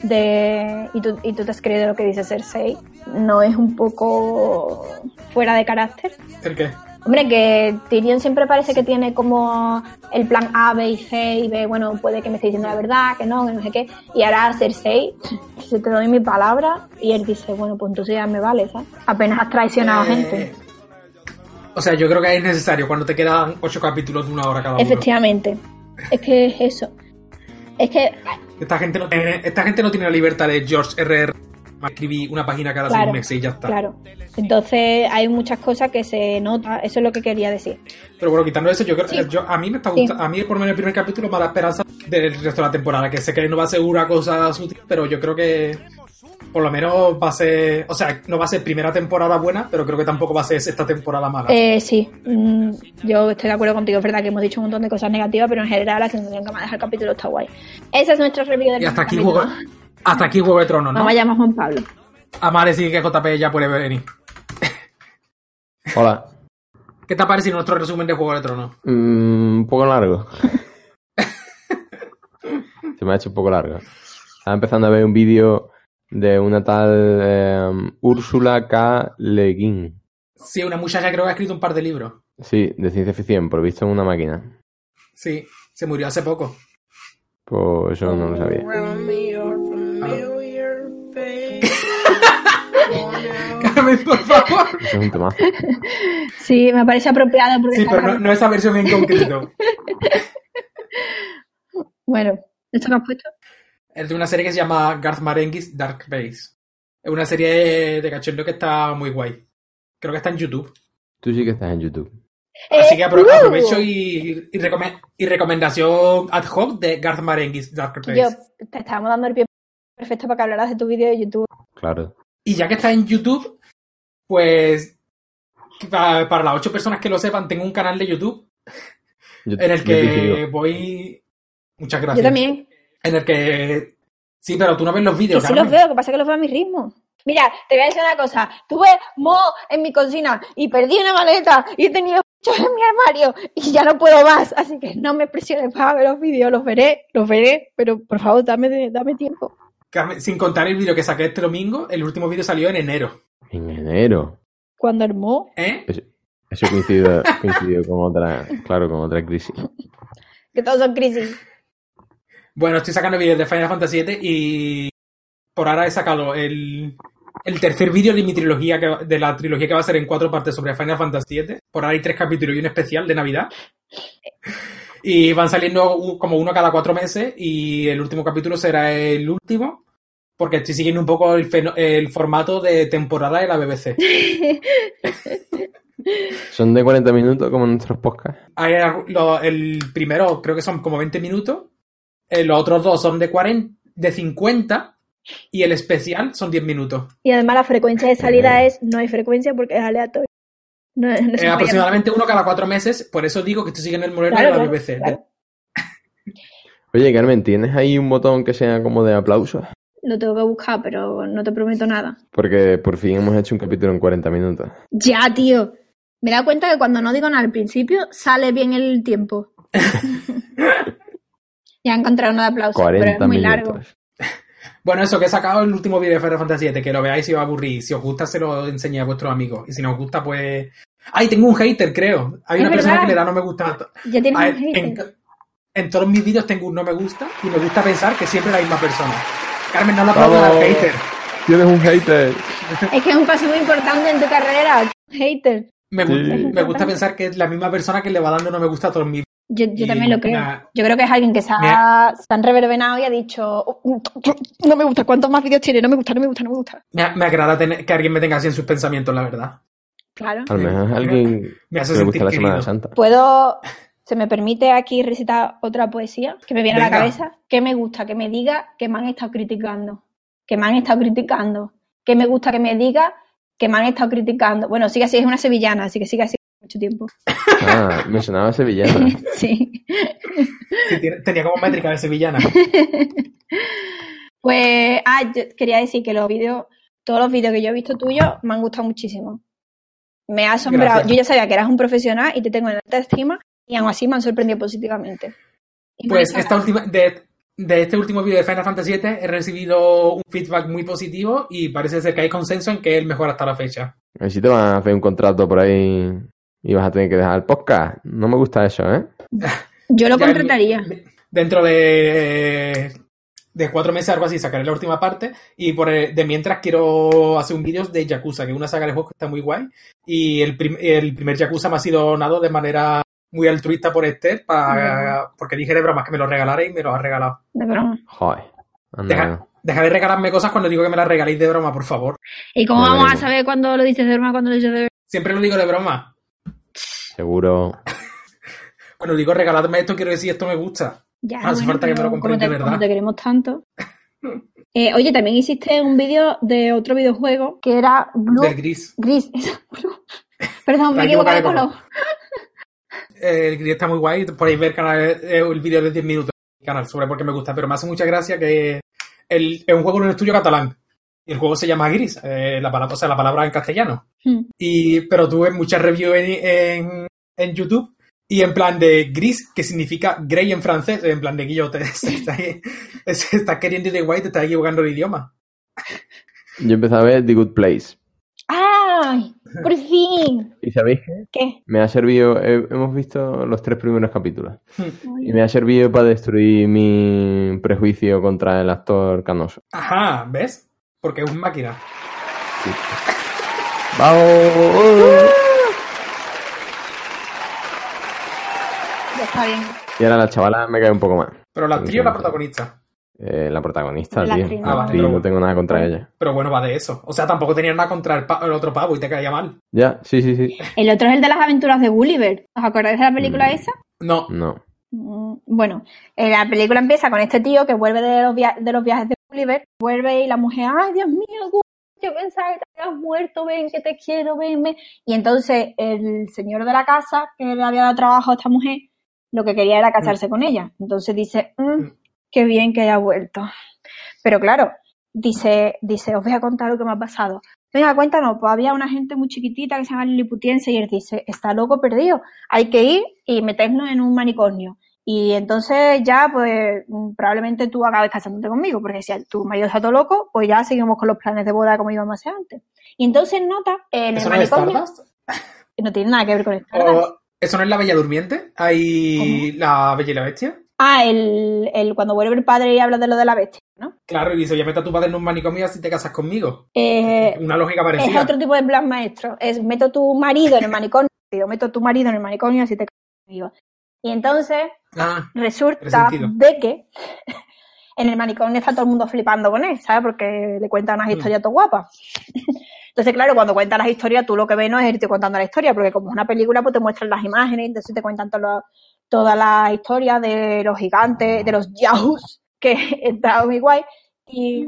[SPEAKER 1] de y tú, y tú te has creído lo que dice Cersei no es un poco fuera de carácter?
[SPEAKER 2] ¿El qué?
[SPEAKER 1] Hombre, que Tyrion siempre parece que tiene como el plan A, B y C y B, bueno, puede que me esté diciendo la verdad, que no, que no sé qué. Y ahora Cersei, si te doy mi palabra, y él dice, bueno, pues entonces ya me vale, ¿sabes? Apenas has traicionado a
[SPEAKER 2] Eh,
[SPEAKER 1] gente.
[SPEAKER 2] O sea, yo creo que es necesario cuando te quedan ocho capítulos de una hora cada uno.
[SPEAKER 1] Efectivamente. Es que es eso. Es que
[SPEAKER 2] Esta gente no tiene, esta gente no tiene la libertad de George R.R. para escribir una página cada
[SPEAKER 1] Claro,
[SPEAKER 2] seis meses y ya está.
[SPEAKER 1] Claro. Entonces hay muchas cosas que se nota, eso es lo que quería decir.
[SPEAKER 2] Pero bueno, quitando eso, yo creo
[SPEAKER 1] Sí.
[SPEAKER 2] yo, a mí me está
[SPEAKER 1] Sí.
[SPEAKER 2] gustando, a mí por lo menos el primer capítulo me da esperanza del resto de la temporada, que sé que no va a ser una cosa sutil, pero yo creo que por lo menos va a ser, o sea, no va a ser primera temporada buena, pero creo que tampoco va a ser esta temporada mala.
[SPEAKER 1] Eh, sí, mm, yo estoy de acuerdo contigo, es verdad que hemos dicho un montón de cosas negativas, pero en general la sensación que me ha dejado el capítulo está guay. Esa es nuestra review del
[SPEAKER 2] y hasta aquí
[SPEAKER 1] capítulo.
[SPEAKER 2] juego, hasta aquí Juego de Tronos,
[SPEAKER 1] No
[SPEAKER 2] ¿no?
[SPEAKER 1] vayamos Juan Pablo.
[SPEAKER 2] Amar decir que JP ya puede venir.
[SPEAKER 3] Hola.
[SPEAKER 2] ¿Qué te ha parecido nuestro resumen de Juego de Tronos?
[SPEAKER 3] Mm, un poco largo. Se me ha hecho un poco largo. Estaba empezando a ver un vídeo de una tal eh, Úrsula K. Le Guin.
[SPEAKER 2] Sí, una muchacha creo que ha escrito un par de libros.
[SPEAKER 3] Sí, de ciencia ficción, por visto en una máquina.
[SPEAKER 2] Sí, se murió hace poco.
[SPEAKER 3] Pues eso no lo sabía.
[SPEAKER 2] Carmen, por favor.
[SPEAKER 3] Eso es un tema.
[SPEAKER 1] Sí, me parece apropiado porque
[SPEAKER 2] Sí, pero no, no esa versión en concreto.
[SPEAKER 1] Bueno, ¿esto que has puesto?
[SPEAKER 2] Es de una serie que se llama Garth Marenghi's Dark Base. Es una serie de cachondeo que está muy guay. Creo que está en YouTube.
[SPEAKER 3] Tú sí que estás en YouTube.
[SPEAKER 2] Así
[SPEAKER 1] Eh,
[SPEAKER 2] que apro-
[SPEAKER 1] uh,
[SPEAKER 2] aprovecho y, y, recome- y recomendación ad hoc de Garth Marenghi's Dark Place.
[SPEAKER 1] Yo te estábamos dando el pie perfecto para que hablaras de tu vídeo de YouTube.
[SPEAKER 3] Claro.
[SPEAKER 2] Y ya que está en YouTube, pues pa- para, las ocho personas que lo sepan, tengo un canal de YouTube
[SPEAKER 3] Yo-
[SPEAKER 2] en el que voy. Muchas gracias.
[SPEAKER 1] Yo también.
[SPEAKER 2] En el que. Sí, pero tú no ves los vídeos,
[SPEAKER 1] sí
[SPEAKER 2] Carmen.
[SPEAKER 1] los veo, lo que pasa es que los veo a mi ritmo. Mira, te voy a decir una cosa. Tuve mo en mi cocina y perdí una maleta y he tenido muchos en mi armario y ya no puedo más. Así que no me presiones para ver los vídeos. Los veré, los veré, pero por favor, dame, dame tiempo.
[SPEAKER 2] Sin contar el vídeo que saqué este domingo, el último vídeo salió en enero.
[SPEAKER 3] En enero.
[SPEAKER 1] Cuando el mo,
[SPEAKER 2] ¿Eh?
[SPEAKER 3] Eso, eso coincidió, coincidió con otra, claro, con otra crisis.
[SPEAKER 1] que todos son crisis.
[SPEAKER 2] Bueno, estoy sacando vídeos de Final Fantasy VII y por ahora he sacado el, el tercer vídeo de mi trilogía, que, de la trilogía que va a ser en cuatro partes sobre Final Fantasy VII. Por ahora hay tres capítulos y un especial de Navidad. Y van saliendo como uno cada cuatro meses y el último capítulo será el último porque estoy siguiendo un poco el, el formato de temporada de la BBC.
[SPEAKER 3] Son de 40 minutos como nuestros podcasts.
[SPEAKER 2] Hay algo- lo- el primero creo que son como 20 minutos, eh, los otros dos son de 40, de 50 y el especial son 10 minutos.
[SPEAKER 1] Y además la frecuencia de salida es, no hay frecuencia porque es aleatorio. No, no
[SPEAKER 2] Eh, aproximadamente uno cada cuatro meses, por eso digo que estoy siguiendo el modelo
[SPEAKER 1] Claro,
[SPEAKER 2] de la
[SPEAKER 1] claro,
[SPEAKER 2] BBC.
[SPEAKER 1] claro.
[SPEAKER 3] Oye, Carmen, ¿tienes ahí un botón que sea como de aplausos?
[SPEAKER 1] Lo tengo que buscar, pero no te prometo nada.
[SPEAKER 3] Porque por fin hemos hecho un capítulo en 40 minutos.
[SPEAKER 1] Ya, tío. Me he dado cuenta que cuando no digo nada al principio, sale bien el tiempo. ya he encontrado uno de aplausos, pero
[SPEAKER 3] 40
[SPEAKER 1] es muy
[SPEAKER 3] minutos.
[SPEAKER 1] largo.
[SPEAKER 2] Bueno, eso que he sacado el último vídeo de Final Fantasy VII, que lo veáis si os aburrís. Si os gusta, se lo enseñé a vuestros amigos. Y si no os gusta, pues. ¡Ay, tengo un hater, creo! Hay una persona que le da no me gusta.
[SPEAKER 1] Ya tienes
[SPEAKER 2] a-
[SPEAKER 1] un hater.
[SPEAKER 2] en, en todos mis vídeos tengo un no me gusta y me gusta pensar que siempre es la misma persona. Carmen, no lo aplaudan al hater.
[SPEAKER 3] Tienes un hater.
[SPEAKER 1] Es que es un paso muy importante en tu carrera, hater.
[SPEAKER 2] Me,
[SPEAKER 3] Sí.
[SPEAKER 2] me gusta pensar que es la misma persona que le va dando no me gusta a todos mis
[SPEAKER 1] Yo, yo también lo creo. Yo creo que es alguien que se ha, se han reverbenado y ha dicho, "Oh, no me gusta, ¿cuántos más vídeos tiene? No me gusta, no me gusta, no me gusta.
[SPEAKER 2] Me, me agrada tener, que alguien me tenga así en sus pensamientos, la verdad.
[SPEAKER 1] Claro.
[SPEAKER 3] A lo mejor es alguien
[SPEAKER 2] Me hace
[SPEAKER 3] le gusta
[SPEAKER 2] sentir
[SPEAKER 3] la. Semana Santa.
[SPEAKER 1] ¿Puedo, se me permite aquí recitar otra poesía que me viene a la cabeza? Que me gusta que me diga que me han estado criticando. Que me han estado criticando. Que me gusta que me diga que me han estado criticando. Bueno, sigue así, es una sevillana, así que sigue así mucho tiempo.
[SPEAKER 3] Ah, me sonaba sevillana.
[SPEAKER 1] Sí.
[SPEAKER 2] Sí, tiene- tenía como métrica de sevillana.
[SPEAKER 1] Pues, ah, yo quería decir que los vídeos, todos los vídeos que yo he visto tuyos me han gustado muchísimo. Me ha asombrado.
[SPEAKER 2] Gracias.
[SPEAKER 1] Yo ya sabía que eras un profesional y te tengo en alta estima y aún así me han sorprendido positivamente. Y
[SPEAKER 2] Pues esta última, de, de este último vídeo de Final Fantasy VII he recibido un feedback muy positivo y parece ser que hay consenso en que es el mejor hasta la fecha.
[SPEAKER 3] A ver si te van a hacer un contrato por ahí y vas a tener que dejar el podcast. No me gusta eso, ¿eh?
[SPEAKER 1] Yo lo
[SPEAKER 2] Ya
[SPEAKER 1] contrataría.
[SPEAKER 2] en- Dentro de, de cuatro meses, algo así, sacaré la última parte. Y por el- de mientras quiero hacer un vídeo de Yakuza, que es una saga de juegos que está muy guay. Y el, prim- el primer Yakuza me ha sido donado de manera muy altruista por Esther, para, porque dije de bromas que me lo regalara y me lo ha regalado.
[SPEAKER 1] De broma.
[SPEAKER 3] Joder.
[SPEAKER 2] Deja, deja de regalarme cosas cuando digo que me las regaléis de broma, por favor.
[SPEAKER 1] ¿Y cómo vamos a saber cuándo lo dices de broma, cuándo lo dices de verdad?
[SPEAKER 2] Siempre lo digo de broma.
[SPEAKER 3] Seguro.
[SPEAKER 2] Cuando digo regaladme esto, quiero decir esto me gusta.
[SPEAKER 1] Ya,
[SPEAKER 2] No hace falta que me lo compréis de verdad.
[SPEAKER 1] como te queremos tanto. Eh, oye, también hiciste un vídeo de otro videojuego que era Blue
[SPEAKER 2] Del gris.
[SPEAKER 1] Gris. Blue. Perdón, me he equivocado de color.
[SPEAKER 2] de Eh, el gris está muy guay. Podéis ver el, canal, eh, el vídeo de 10 minutos en mi canal sobre por qué me gusta. Pero me hace mucha gracia que el- es un juego en un estudio catalán. Y el juego se llama Gris, eh, la palabra, o sea, la palabra en castellano.
[SPEAKER 1] Hmm.
[SPEAKER 2] Y, pero tuve muchas reviews en, en, en YouTube y en plan de gris, que significa grey en francés, en plan de guillote. Estás está queriendo ir de guay, te estás equivocando de idioma.
[SPEAKER 3] Yo empecé a ver The Good Place.
[SPEAKER 1] ¡Ay! ¡Por fin!
[SPEAKER 3] ¿Y sabéis qué?
[SPEAKER 1] ¿Qué?
[SPEAKER 3] Me ha servido, he- hemos visto los tres primeros capítulos. Y
[SPEAKER 1] Ay,
[SPEAKER 3] me ha servido para destruir mi prejuicio contra el actor canoso.
[SPEAKER 2] Ajá, ¿ves? Porque es un máquina.
[SPEAKER 3] ¡Vamos!
[SPEAKER 1] Ya está bien.
[SPEAKER 3] Y ahora la chavala me cae un poco más.
[SPEAKER 2] Pero la actriz o la protagonista.
[SPEAKER 3] Eh, la protagonista,
[SPEAKER 1] La
[SPEAKER 3] tío.
[SPEAKER 1] actriz,
[SPEAKER 3] La
[SPEAKER 2] ¿no?
[SPEAKER 3] actriz,
[SPEAKER 2] Ah, vale.
[SPEAKER 3] no tengo nada contra ella.
[SPEAKER 2] Pero bueno, va de eso. O sea, tampoco tenías nada contra el otro pavo y te caía mal.
[SPEAKER 3] Ya, sí, sí, sí.
[SPEAKER 1] El otro es el de las aventuras de Gulliver. ¿Os acordáis de la película
[SPEAKER 3] Mm.
[SPEAKER 1] esa?
[SPEAKER 2] No.
[SPEAKER 3] No.
[SPEAKER 1] Mm, Bueno, eh, la película empieza con este tío que vuelve de los, via- de los viajes de Vuelve y la mujer, ay Dios mío, yo pensaba que te habías muerto, ven que te quiero, ven, ven. Y entonces el señor de la casa, que le había dado trabajo a esta mujer, lo que quería era casarse con ella. Entonces dice, "Mm,
[SPEAKER 2] Mm.
[SPEAKER 1] qué bien que haya vuelto. Pero claro, dice, dice, os voy a contar lo que me ha pasado. Venga, cuéntanos, pues había una gente muy chiquitita que se llama Liliputiense y él dice, está loco perdido, hay que ir y meternos en un manicomio. Y entonces ya, pues, mm, probablemente tú acabes casándote conmigo, porque si tu marido está todo loco, pues ya seguimos con los planes de boda como íbamos a hacer antes. Y entonces nota en el
[SPEAKER 2] ¿Eso no es
[SPEAKER 1] manicomio, no tiene nada que ver con Stardust.
[SPEAKER 2] ¿O ¿Eso no es la Bella Durmiente? ¿Hay la Bella y la Bestia?
[SPEAKER 1] Ah, el, el, cuando vuelve el padre y habla de lo de la bestia, ¿no?
[SPEAKER 2] Claro, y dice, oye, mete a tu padre en un manicomio así te casas conmigo.
[SPEAKER 1] Eh,
[SPEAKER 2] Una lógica
[SPEAKER 1] Es
[SPEAKER 2] parecida.
[SPEAKER 1] otro tipo de plan maestro. Es meto tu marido en el manicomio, meto tu marido en el manicomio así te casas conmigo. Y entonces
[SPEAKER 2] Ah,
[SPEAKER 1] resulta de que en el manicomio está todo el mundo flipando con él, ¿sabes? Porque le cuentan unas
[SPEAKER 2] Mm.
[SPEAKER 1] historias todo guapas. Entonces, claro, cuando cuentan las historias, tú lo que ves no es irte contando la historia, porque como es una película, pues te muestran las imágenes, entonces te cuentan todo lo- todas las historias de los gigantes, de los yahoos, que está muy guay. Y,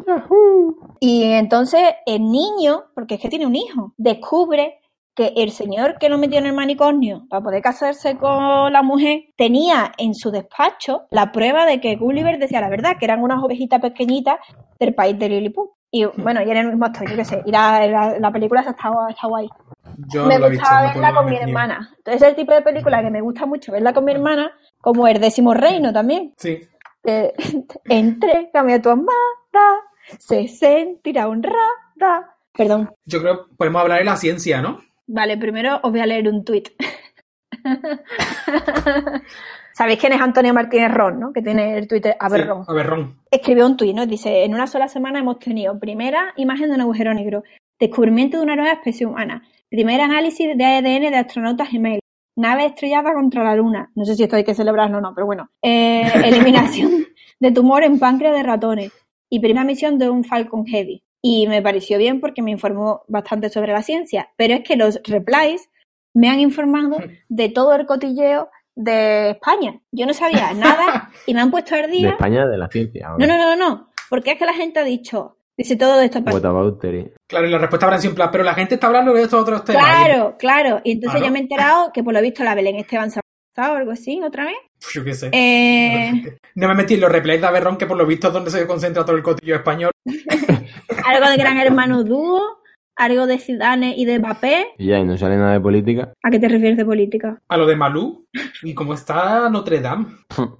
[SPEAKER 1] y entonces el niño, porque es que tiene un hijo, descubre que el señor que lo metió en el manicomio para poder casarse con la mujer tenía en su despacho la prueba de que Gulliver decía la verdad, que eran unas ovejitas pequeñitas del país de Lilliput. Y bueno, y era el mismo actor, yo qué sé. Y la, la- la película está, está guay.
[SPEAKER 2] yo
[SPEAKER 1] me
[SPEAKER 2] no visto.
[SPEAKER 1] gustaba
[SPEAKER 2] no
[SPEAKER 1] verla con mi hermana. Entonces es el tipo de película que me gusta mucho verla con mi hermana, como el décimo reino también.
[SPEAKER 2] Sí.
[SPEAKER 1] Eh, entre a tu amada, se sentirá honrada. Perdón.
[SPEAKER 2] Yo creo que podemos hablar de la ciencia, ¿no?
[SPEAKER 1] Vale, primero os voy a leer un tuit. Sabéis quién es Antonio Martínez Ron, ¿no? Que tiene el Twitter a ver
[SPEAKER 2] Sí,
[SPEAKER 1] Ron.
[SPEAKER 2] A ver, Ron.
[SPEAKER 1] Escribió un tuit, ¿no? Dice, en una sola semana hemos tenido primera imagen de un agujero negro, descubrimiento de una nueva especie humana, primer análisis de ADN de astronautas gemelos, nave estrellada contra la luna, no sé si esto hay que celebrarlo o no, pero bueno, eh, eliminación de tumor en páncreas de ratones y primera misión de un Falcon Heavy. Y me pareció bien porque me informó bastante sobre la ciencia, pero es que los replies me han informado de todo el cotilleo de España. Yo no sabía nada y me han puesto al
[SPEAKER 3] De
[SPEAKER 1] día.
[SPEAKER 3] España, de la ciencia.
[SPEAKER 1] No, no, no, no, no. Porque es que la gente ha dicho, dice todo esto.
[SPEAKER 3] What about it?
[SPEAKER 2] Claro, y la respuesta habrá plan, pero la gente está hablando de estos otros temas.
[SPEAKER 1] Claro, claro. Y entonces
[SPEAKER 2] Claro.
[SPEAKER 1] yo me he enterado que por lo visto la Belén Esteban se o algo así, otra vez.
[SPEAKER 2] Yo qué sé.
[SPEAKER 1] Eh,
[SPEAKER 2] No me metí en los replays de Averron, que por lo visto es donde se concentra todo el cotillo español.
[SPEAKER 1] algo de Gran Hermano Dúo, algo de Zidane y de Mbappé.
[SPEAKER 3] Y ya, y no sale nada de política.
[SPEAKER 1] ¿A qué te refieres de política?
[SPEAKER 2] A lo de Malú. Y cómo está Notre Dame.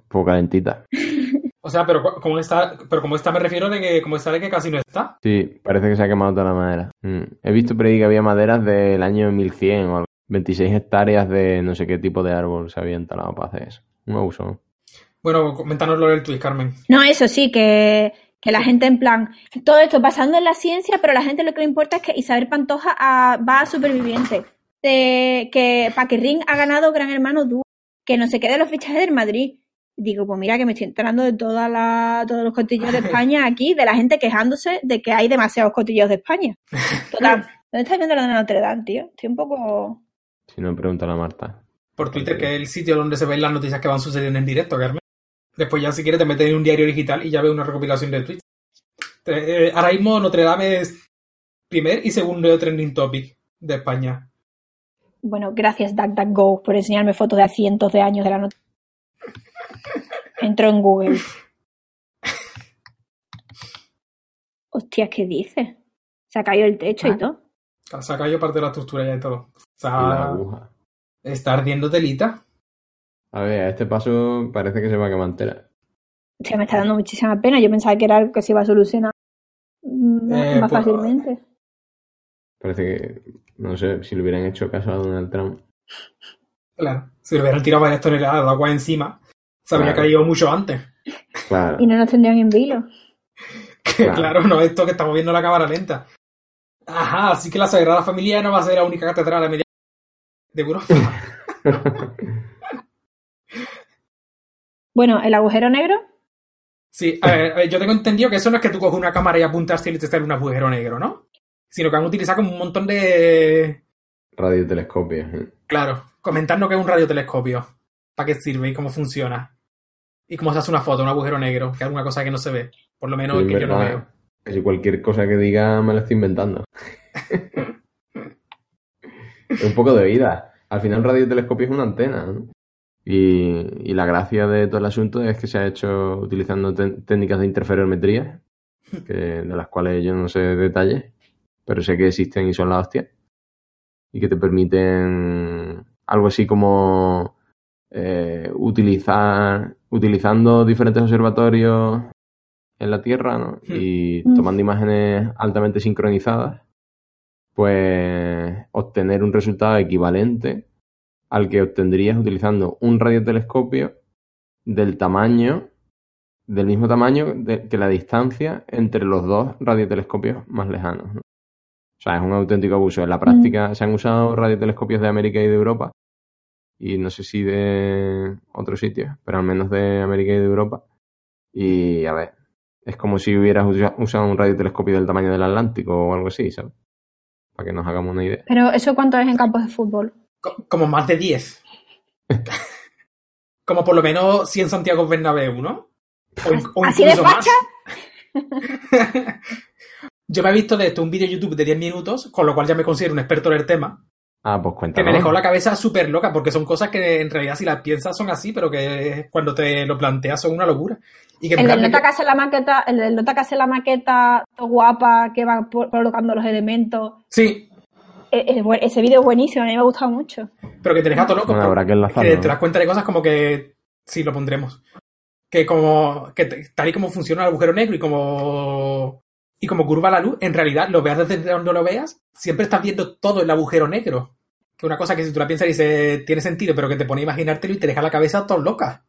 [SPEAKER 3] Poco calentita.
[SPEAKER 2] O sea, pero como está, pero como está me refiero de que como está de que casi no está.
[SPEAKER 3] Sí, parece que se ha quemado toda la madera. Mm. He visto por ahí que había maderas del año 1100 o algo. 26 hectáreas de no sé qué tipo de árbol se habían talado para hacer eso. Un abuso.
[SPEAKER 2] Bueno, coméntanos lo del tweet, Carmen.
[SPEAKER 1] No, eso sí, que, que la gente en plan, todo esto pasando en la ciencia, pero la gente lo que le importa es que Isabel Pantoja ah, va a superviviente. De, que Paquirrín ha ganado Gran Hermano Dúo, que no se quede los fichajes del Madrid. Digo, pues mira que me estoy enterando de toda la, todos los cotillos de España aquí, de la gente quejándose de que hay demasiados cotillos de España. Total, ¿dónde estás viendo lo de Notre Dame, tío? Estoy un poco...
[SPEAKER 3] Si no, pregúntale a Marta.
[SPEAKER 2] Por Twitter, que es el sitio donde se ven las noticias que van sucediendo en directo, Carmen. Después ya si quieres te metes en un diario digital y ya ves una recopilación de tweets. Eh, ahora mismo Notre Dame es primer y segundo trending topic de España.
[SPEAKER 1] Bueno, gracias DuckDuckGo por enseñarme fotos de a cientos de años de la noticia. Entró en Google. Hostia, ¿qué dice? Se ha caído el techo y todo.
[SPEAKER 2] Se ha caído parte de la estructura ya y todo.
[SPEAKER 3] Aguja.
[SPEAKER 2] está ardiendo telita.
[SPEAKER 3] A ver, a este paso parece que se va a quemar entera.
[SPEAKER 1] Hostia, me está dando muchísima pena. Yo pensaba que era algo que se iba a solucionar mm, más,
[SPEAKER 2] Eh,
[SPEAKER 1] más
[SPEAKER 2] pues-
[SPEAKER 1] fácilmente.
[SPEAKER 3] Parece que, no sé, si le hubieran hecho caso a Donald Trump.
[SPEAKER 2] Claro. Si le hubieran tirado varias toneladas de agua encima, se habría
[SPEAKER 3] Claro.
[SPEAKER 2] caído mucho antes.
[SPEAKER 3] Claro.
[SPEAKER 1] Y no nos tendrían en vilo.
[SPEAKER 2] Que,
[SPEAKER 3] Claro.
[SPEAKER 2] claro, no esto que estamos viendo la cámara lenta. Ajá, así que la Sagrada Familia no va a ser la única catedral a media de Europa.
[SPEAKER 1] Bueno, el agujero negro.
[SPEAKER 2] Sí, a ver, a ver, yo tengo entendido que eso no es que tú coges una cámara y apuntas y te sale un agujero negro, ¿no? Sino que han utilizado como un montón de...
[SPEAKER 3] Radiotelescopios. ¿eh?
[SPEAKER 2] Claro, comentando que es un radiotelescopio. ¿Para qué sirve y cómo funciona? Y cómo se hace una foto, un agujero negro, que es alguna cosa que no se ve. Por lo menos
[SPEAKER 3] Sí,
[SPEAKER 2] que yo no veo.
[SPEAKER 3] Casi cualquier cosa que diga me la estoy inventando. un poco de vida. Al final un radiotelescopio es una antena, ¿no? Y, y la gracia de todo el asunto es que se ha hecho utilizando técnicas de interferometría, que, de las cuales yo no sé detalles, pero sé que existen y son la hostia. Y que te permiten algo así como eh, utilizar, utilizando diferentes observatorios en la Tierra, ¿no? Y
[SPEAKER 1] Mm.
[SPEAKER 3] tomando imágenes altamente sincronizadas, pues obtener un resultado equivalente al que obtendrías utilizando un radiotelescopio del tamaño, del mismo tamaño de- que la distancia entre los dos radiotelescopios más lejanos. ¿no? O sea, es un auténtico abuso. En la práctica se han usado radiotelescopios de América y de Europa, y no sé si de otros sitios, pero al menos de América y de Europa. Y a ver, es como si hubieras usa- usado un radiotelescopio del tamaño del Atlántico o algo así, ¿sabes? Para que nos hagamos una idea.
[SPEAKER 1] Pero ¿eso cuánto es en campos de fútbol?
[SPEAKER 2] Co- Como más de 10. como por lo menos 100 Santiago Bernabéu, ¿no? O, in- o
[SPEAKER 1] ¿Así de facha?
[SPEAKER 2] más. Yo me he visto de esto un vídeo de YouTube de 10 minutos, con lo cual ya me considero un experto en el tema,
[SPEAKER 3] Ah, pues
[SPEAKER 2] que
[SPEAKER 3] cuéntanos.
[SPEAKER 2] me dejó la cabeza súper loca, porque son cosas que en realidad si las piensas son así, pero que cuando te lo planteas son una locura. Y que en
[SPEAKER 1] El del nota
[SPEAKER 2] que-
[SPEAKER 1] que hace la maqueta, el del nota que hace la maqueta todo guapa, que va colocando los elementos.
[SPEAKER 2] Sí,
[SPEAKER 1] eh, bu- ese vídeo es buenísimo, a mí me ha gustado mucho.
[SPEAKER 2] pero que te deja todo loco.
[SPEAKER 3] Bueno, habrá que
[SPEAKER 2] que te das cuenta de cosas como que sí lo pondremos que como que tal y como funciona el agujero negro y como y como curva la luz en realidad lo veas desde donde lo veas siempre estás viendo todo el agujero negro que una cosa que si tú la piensas y dices tiene sentido pero que te pone a imaginártelo y te deja la cabeza todo loca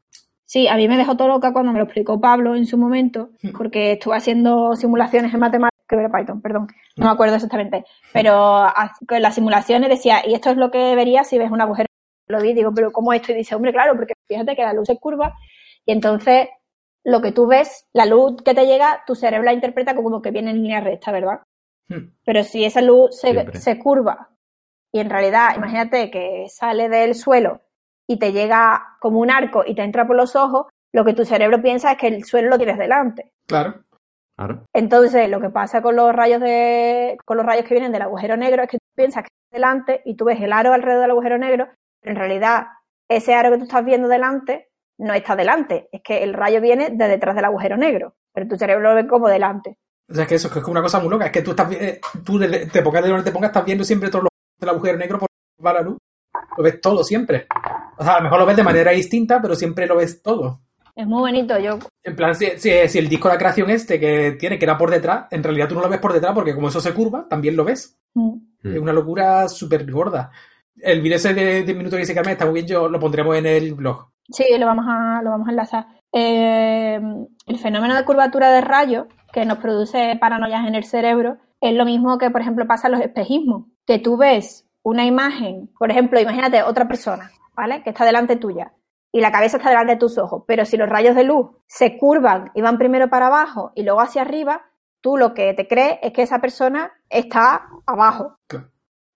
[SPEAKER 1] Sí, a mí me dejó todo loca cuando me lo explicó Pablo en su momento, porque estuve haciendo simulaciones en matemáticas, creo que era Python, perdón, no me acuerdo exactamente, pero ha- con las simulaciones decía, y esto es lo que verías si ves un agujero. Lo vi, digo, pero ¿cómo esto? Y dice, hombre, claro, porque fíjate que la luz se curva y entonces lo que tú ves, la luz que te llega, tu cerebro la interpreta como que viene en línea recta, ¿verdad?
[SPEAKER 2] Hmm.
[SPEAKER 1] Pero si esa luz se, se curva y en realidad, imagínate que sale del suelo y te llega como un arco y te entra por los ojos, lo que tu cerebro piensa es que el suelo lo tienes delante.
[SPEAKER 2] claro
[SPEAKER 3] Claro.
[SPEAKER 1] Entonces, lo que pasa con los rayos de, con los rayos que vienen del agujero negro es que tú piensas que está delante y tú ves el aro alrededor del agujero negro, pero en realidad ese aro que tú estás viendo delante no está delante, es que el rayo viene de detrás del agujero negro, pero tu cerebro lo ve como delante.
[SPEAKER 2] o sea es que eso es que es una cosa muy loca es que tú estás eh, tú te pongas de donde te pongas estás viendo siempre todos los del agujero negro por va la luz lo ves todo siempre o sea a lo mejor lo ves de manera distinta pero siempre lo ves todo
[SPEAKER 1] Es muy bonito, yo
[SPEAKER 2] En plan, si, si- si el disco de la creación este que tiene, que era por detrás, en realidad tú no lo ves por detrás porque como eso se curva, también lo ves.
[SPEAKER 1] mm,
[SPEAKER 3] Mm.
[SPEAKER 2] Es una locura súper gorda. El vídeo ese de 10 minutos que dice Carmen está muy bien, yo lo pondremos en el blog.
[SPEAKER 1] Sí, lo vamos a, lo vamos a enlazar. Eh, el fenómeno de curvatura de rayos que nos produce paranoias en el cerebro es lo mismo que, por ejemplo, pasa en los espejismos. Que tú ves una imagen, por ejemplo, imagínate otra persona, ¿vale? Que está delante tuya y la cabeza está delante de tus ojos, pero si los rayos de luz se curvan y van primero para abajo y luego hacia arriba, tú lo que te crees es que esa persona está abajo.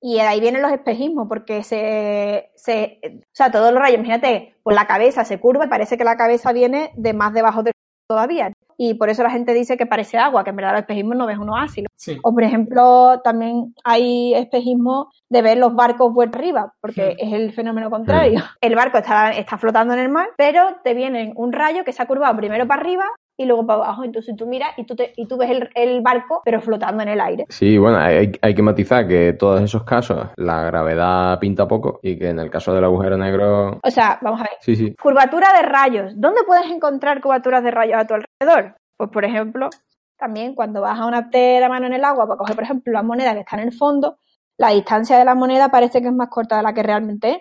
[SPEAKER 1] Y de ahí vienen los espejismos, porque se, se, o sea, todos los rayos, imagínate, pues la cabeza se curva y parece que la cabeza viene de más debajo de todavía. Y por eso la gente dice que parece agua, que en verdad los espejismos no ves un oasis.
[SPEAKER 2] Sí.
[SPEAKER 1] O por ejemplo, también hay espejismo de ver los barcos vuelta arriba, porque
[SPEAKER 2] Hmm.
[SPEAKER 1] es el fenómeno contrario. El barco está, está flotando en el mar, pero te viene un rayo que se ha curvado primero para arriba y luego para abajo. Entonces tú miras y tú, te- y tú ves el, el barco, pero flotando en el aire.
[SPEAKER 3] Sí, bueno, hay, hay que matizar que en todos esos casos la gravedad pinta poco y que en el caso del agujero negro.
[SPEAKER 1] O sea, vamos a ver.
[SPEAKER 3] Sí, sí.
[SPEAKER 1] Curvatura de rayos. ¿Dónde puedes encontrar curvaturas de rayos a tu alrededor? Pues, por ejemplo, también cuando vas a una la mano en el agua para coger, por ejemplo, la moneda que está en el fondo, la distancia de la moneda parece que es más corta de la que realmente es.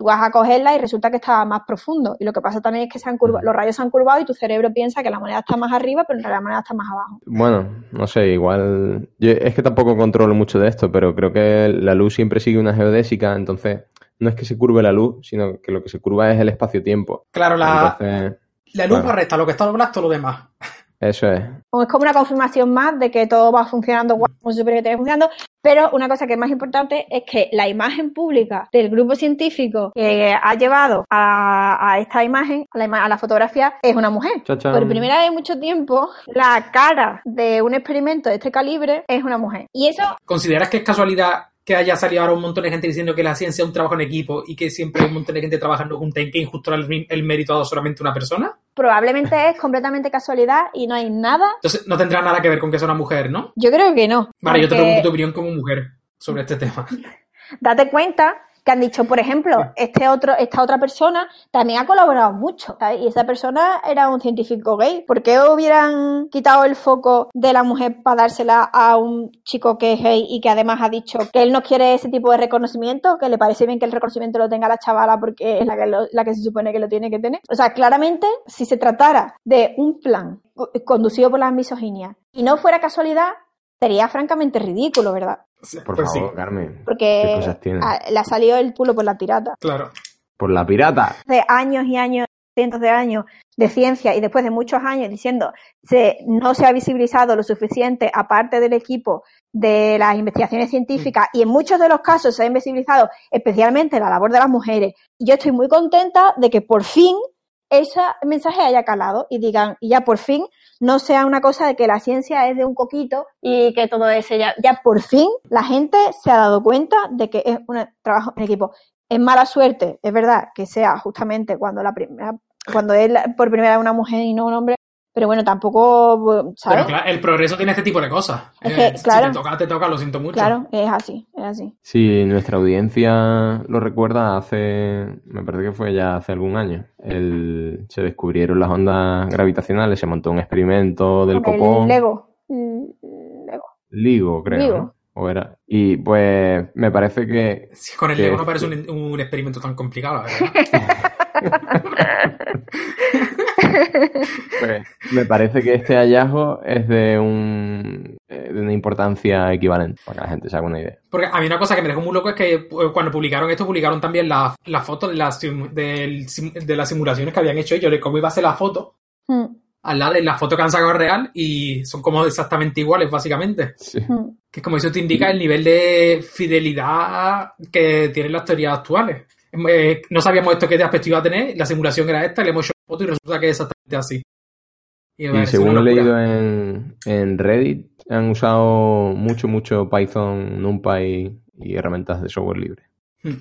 [SPEAKER 1] Tú vas a cogerla y resulta que está más profundo. Y lo que pasa también es que se han curva- los rayos se han curvado y tu cerebro piensa que la moneda está más arriba, pero en realidad la moneda está más abajo.
[SPEAKER 3] Bueno, no sé, igual. yo- es que tampoco controlo mucho de esto, pero creo que la luz siempre sigue una geodésica, entonces no es que se curve la luz, sino que lo que se curva es el espacio-tiempo.
[SPEAKER 2] Claro, la,
[SPEAKER 3] Entonces,
[SPEAKER 2] La lupa
[SPEAKER 3] Claro.
[SPEAKER 2] resta lo que está doblado, todo lo demás.
[SPEAKER 3] Eso es.
[SPEAKER 1] O es como una confirmación más de que todo va funcionando guay, como se supone que tiene funcionando. Pero una cosa que es más importante es que la imagen pública del grupo científico que ha llevado a, a esta imagen, a la, ima- a la fotografía, es una mujer.
[SPEAKER 3] Chachán.
[SPEAKER 1] Por primera vez en mucho tiempo, la cara de un experimento de este calibre es una mujer. Y eso
[SPEAKER 2] ¿Consideras que es casualidad que haya salido ahora un montón de gente diciendo que la ciencia es un trabajo en equipo y que siempre hay un montón de gente trabajando junta y que injusto el, el mérito ha dado solamente una persona?
[SPEAKER 1] probablemente es completamente casualidad y no hay nada.
[SPEAKER 2] Entonces no tendrá nada que ver con que sea una mujer, ¿no?
[SPEAKER 1] Yo creo que no.
[SPEAKER 2] Vale, yo te
[SPEAKER 1] porque-
[SPEAKER 2] pregunto tu opinión como mujer sobre este tema.
[SPEAKER 1] date cuenta que han dicho, por ejemplo, este otro, esta otra persona también ha colaborado mucho, ¿sabes? Y esa persona era un científico gay. ¿Por qué hubieran quitado el foco de la mujer para dársela a un chico que es gay y que además ha dicho que él no quiere ese tipo de reconocimiento, que le parece bien que el reconocimiento lo tenga la chavala porque es la que, lo- la que se supone que lo tiene que tener? O sea, claramente, si se tratara de un plan co- conducido por las misoginias y no fuera casualidad, sería francamente ridículo, ¿verdad?
[SPEAKER 3] Por
[SPEAKER 2] Pues
[SPEAKER 3] favor,
[SPEAKER 2] sí,
[SPEAKER 3] Carmen.
[SPEAKER 1] Porque
[SPEAKER 3] ¿Qué cosas tiene?
[SPEAKER 1] a- le ha salido el culo por la pirata.
[SPEAKER 2] claro.
[SPEAKER 3] Por la pirata.
[SPEAKER 1] de años y años, cientos de años de ciencia y después de muchos años diciendo se no se ha visibilizado lo suficiente aparte del equipo de las investigaciones científicas y en muchos de los casos se ha invisibilizado especialmente la labor de las mujeres. Y yo estoy muy contenta de que por fin ese mensaje haya calado y digan, y ya por fin no sea una cosa de que la ciencia es de un coquito y que todo eso ya, ya por fin la gente se ha dado cuenta de que es un trabajo en equipo. Es mala suerte, es verdad, que sea justamente cuando la primera, cuando es por primera una mujer y no un hombre, pero bueno, tampoco, ¿sabes?
[SPEAKER 2] Pero claro, el progreso tiene este tipo de cosas.
[SPEAKER 1] Es que,
[SPEAKER 2] si
[SPEAKER 1] claro.
[SPEAKER 2] te toca, te toca, lo siento mucho.
[SPEAKER 1] Claro, es así, es así.
[SPEAKER 3] Si nuestra audiencia lo recuerda, hace, me parece que fue ya hace algún año, el- se descubrieron las ondas gravitacionales, se montó un experimento del
[SPEAKER 1] El
[SPEAKER 3] copón,
[SPEAKER 1] Lego. Lego.
[SPEAKER 3] LIGO, creo,
[SPEAKER 1] Ligo.
[SPEAKER 3] ¿no? O era. Y pues me parece que
[SPEAKER 2] Si con el
[SPEAKER 3] Que
[SPEAKER 2] Lego no parece un, un experimento tan complicado, la verdad.
[SPEAKER 3] Pues, me parece que este hallazgo es de, un, eh, de una importancia equivalente, para que la gente se haga una idea.
[SPEAKER 2] Porque a mí una cosa que me dejó muy loco es que eh, cuando publicaron esto, publicaron también la de las, sim- de las simulaciones que habían hecho ellos, de cómo iba a ser la foto,
[SPEAKER 1] Mm,
[SPEAKER 2] al lado de la foto que han sacado real, y son como exactamente iguales, básicamente.
[SPEAKER 3] Sí.
[SPEAKER 1] mm.
[SPEAKER 2] Que es como eso te indica el nivel de fidelidad que tienen las teorías actuales. Eh, no sabíamos esto qué de aspecto iba a tener, la simulación era esta, le hemos hecho foto y resulta que es exactamente así. Y,
[SPEAKER 3] según he leído en, en Reddit, han usado mucho, mucho Python, NumPy y herramientas de software libre.
[SPEAKER 2] Hmm.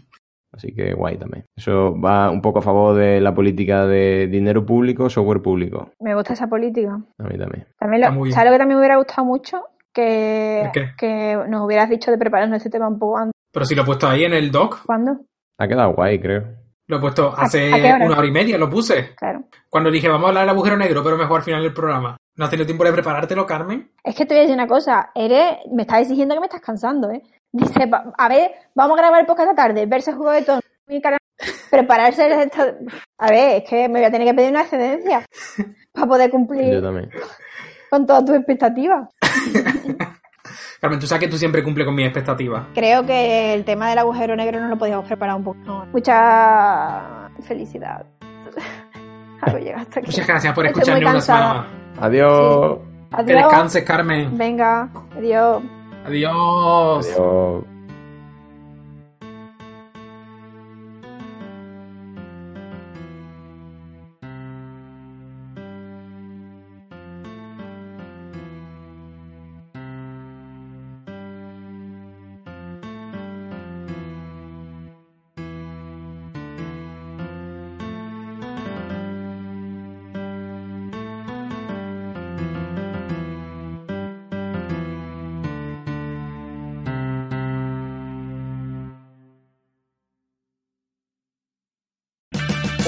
[SPEAKER 3] Así que guay también. Eso va un poco a favor de la política de dinero público, software público.
[SPEAKER 1] Me gusta esa política.
[SPEAKER 3] A mí también.
[SPEAKER 1] También
[SPEAKER 2] Está
[SPEAKER 1] lo. ¿Sabes lo que también me hubiera gustado mucho? Que, que nos hubieras dicho de prepararnos este tema un poco antes.
[SPEAKER 2] Pero si lo he puesto ahí en el doc,
[SPEAKER 1] ¿Cuándo?
[SPEAKER 3] Ha quedado guay, creo.
[SPEAKER 2] lo he puesto
[SPEAKER 1] ¿A-
[SPEAKER 2] hace
[SPEAKER 1] hora?
[SPEAKER 2] una hora y media, lo puse.
[SPEAKER 1] Claro.
[SPEAKER 2] Cuando dije, vamos a hablar del agujero negro, pero mejor al final del programa. ¿No has tenido tiempo de preparártelo, Carmen?
[SPEAKER 1] Es que te voy a decir una cosa. Eres, me estás exigiendo que me estás cansando, ¿eh? Dice, a ver, vamos a grabar el podcast esta tarde, verse juego de cara- prepararse. A ver, es que me voy a tener que pedir una excedencia para poder
[SPEAKER 3] Yo
[SPEAKER 1] cumplir
[SPEAKER 3] también.
[SPEAKER 1] con todas tus expectativas.
[SPEAKER 2] Carmen, tú sabes que tú siempre cumples con mis expectativas.
[SPEAKER 1] Creo que el tema del agujero negro no lo podíamos preparar un poco. No. Mucha felicidad. Hasta aquí.
[SPEAKER 2] Muchas gracias por escucharme una semana más.
[SPEAKER 3] Adiós.
[SPEAKER 2] Que
[SPEAKER 1] Adiós.
[SPEAKER 2] descanses, Carmen.
[SPEAKER 1] Venga, adiós.
[SPEAKER 2] Adiós.
[SPEAKER 3] Adiós.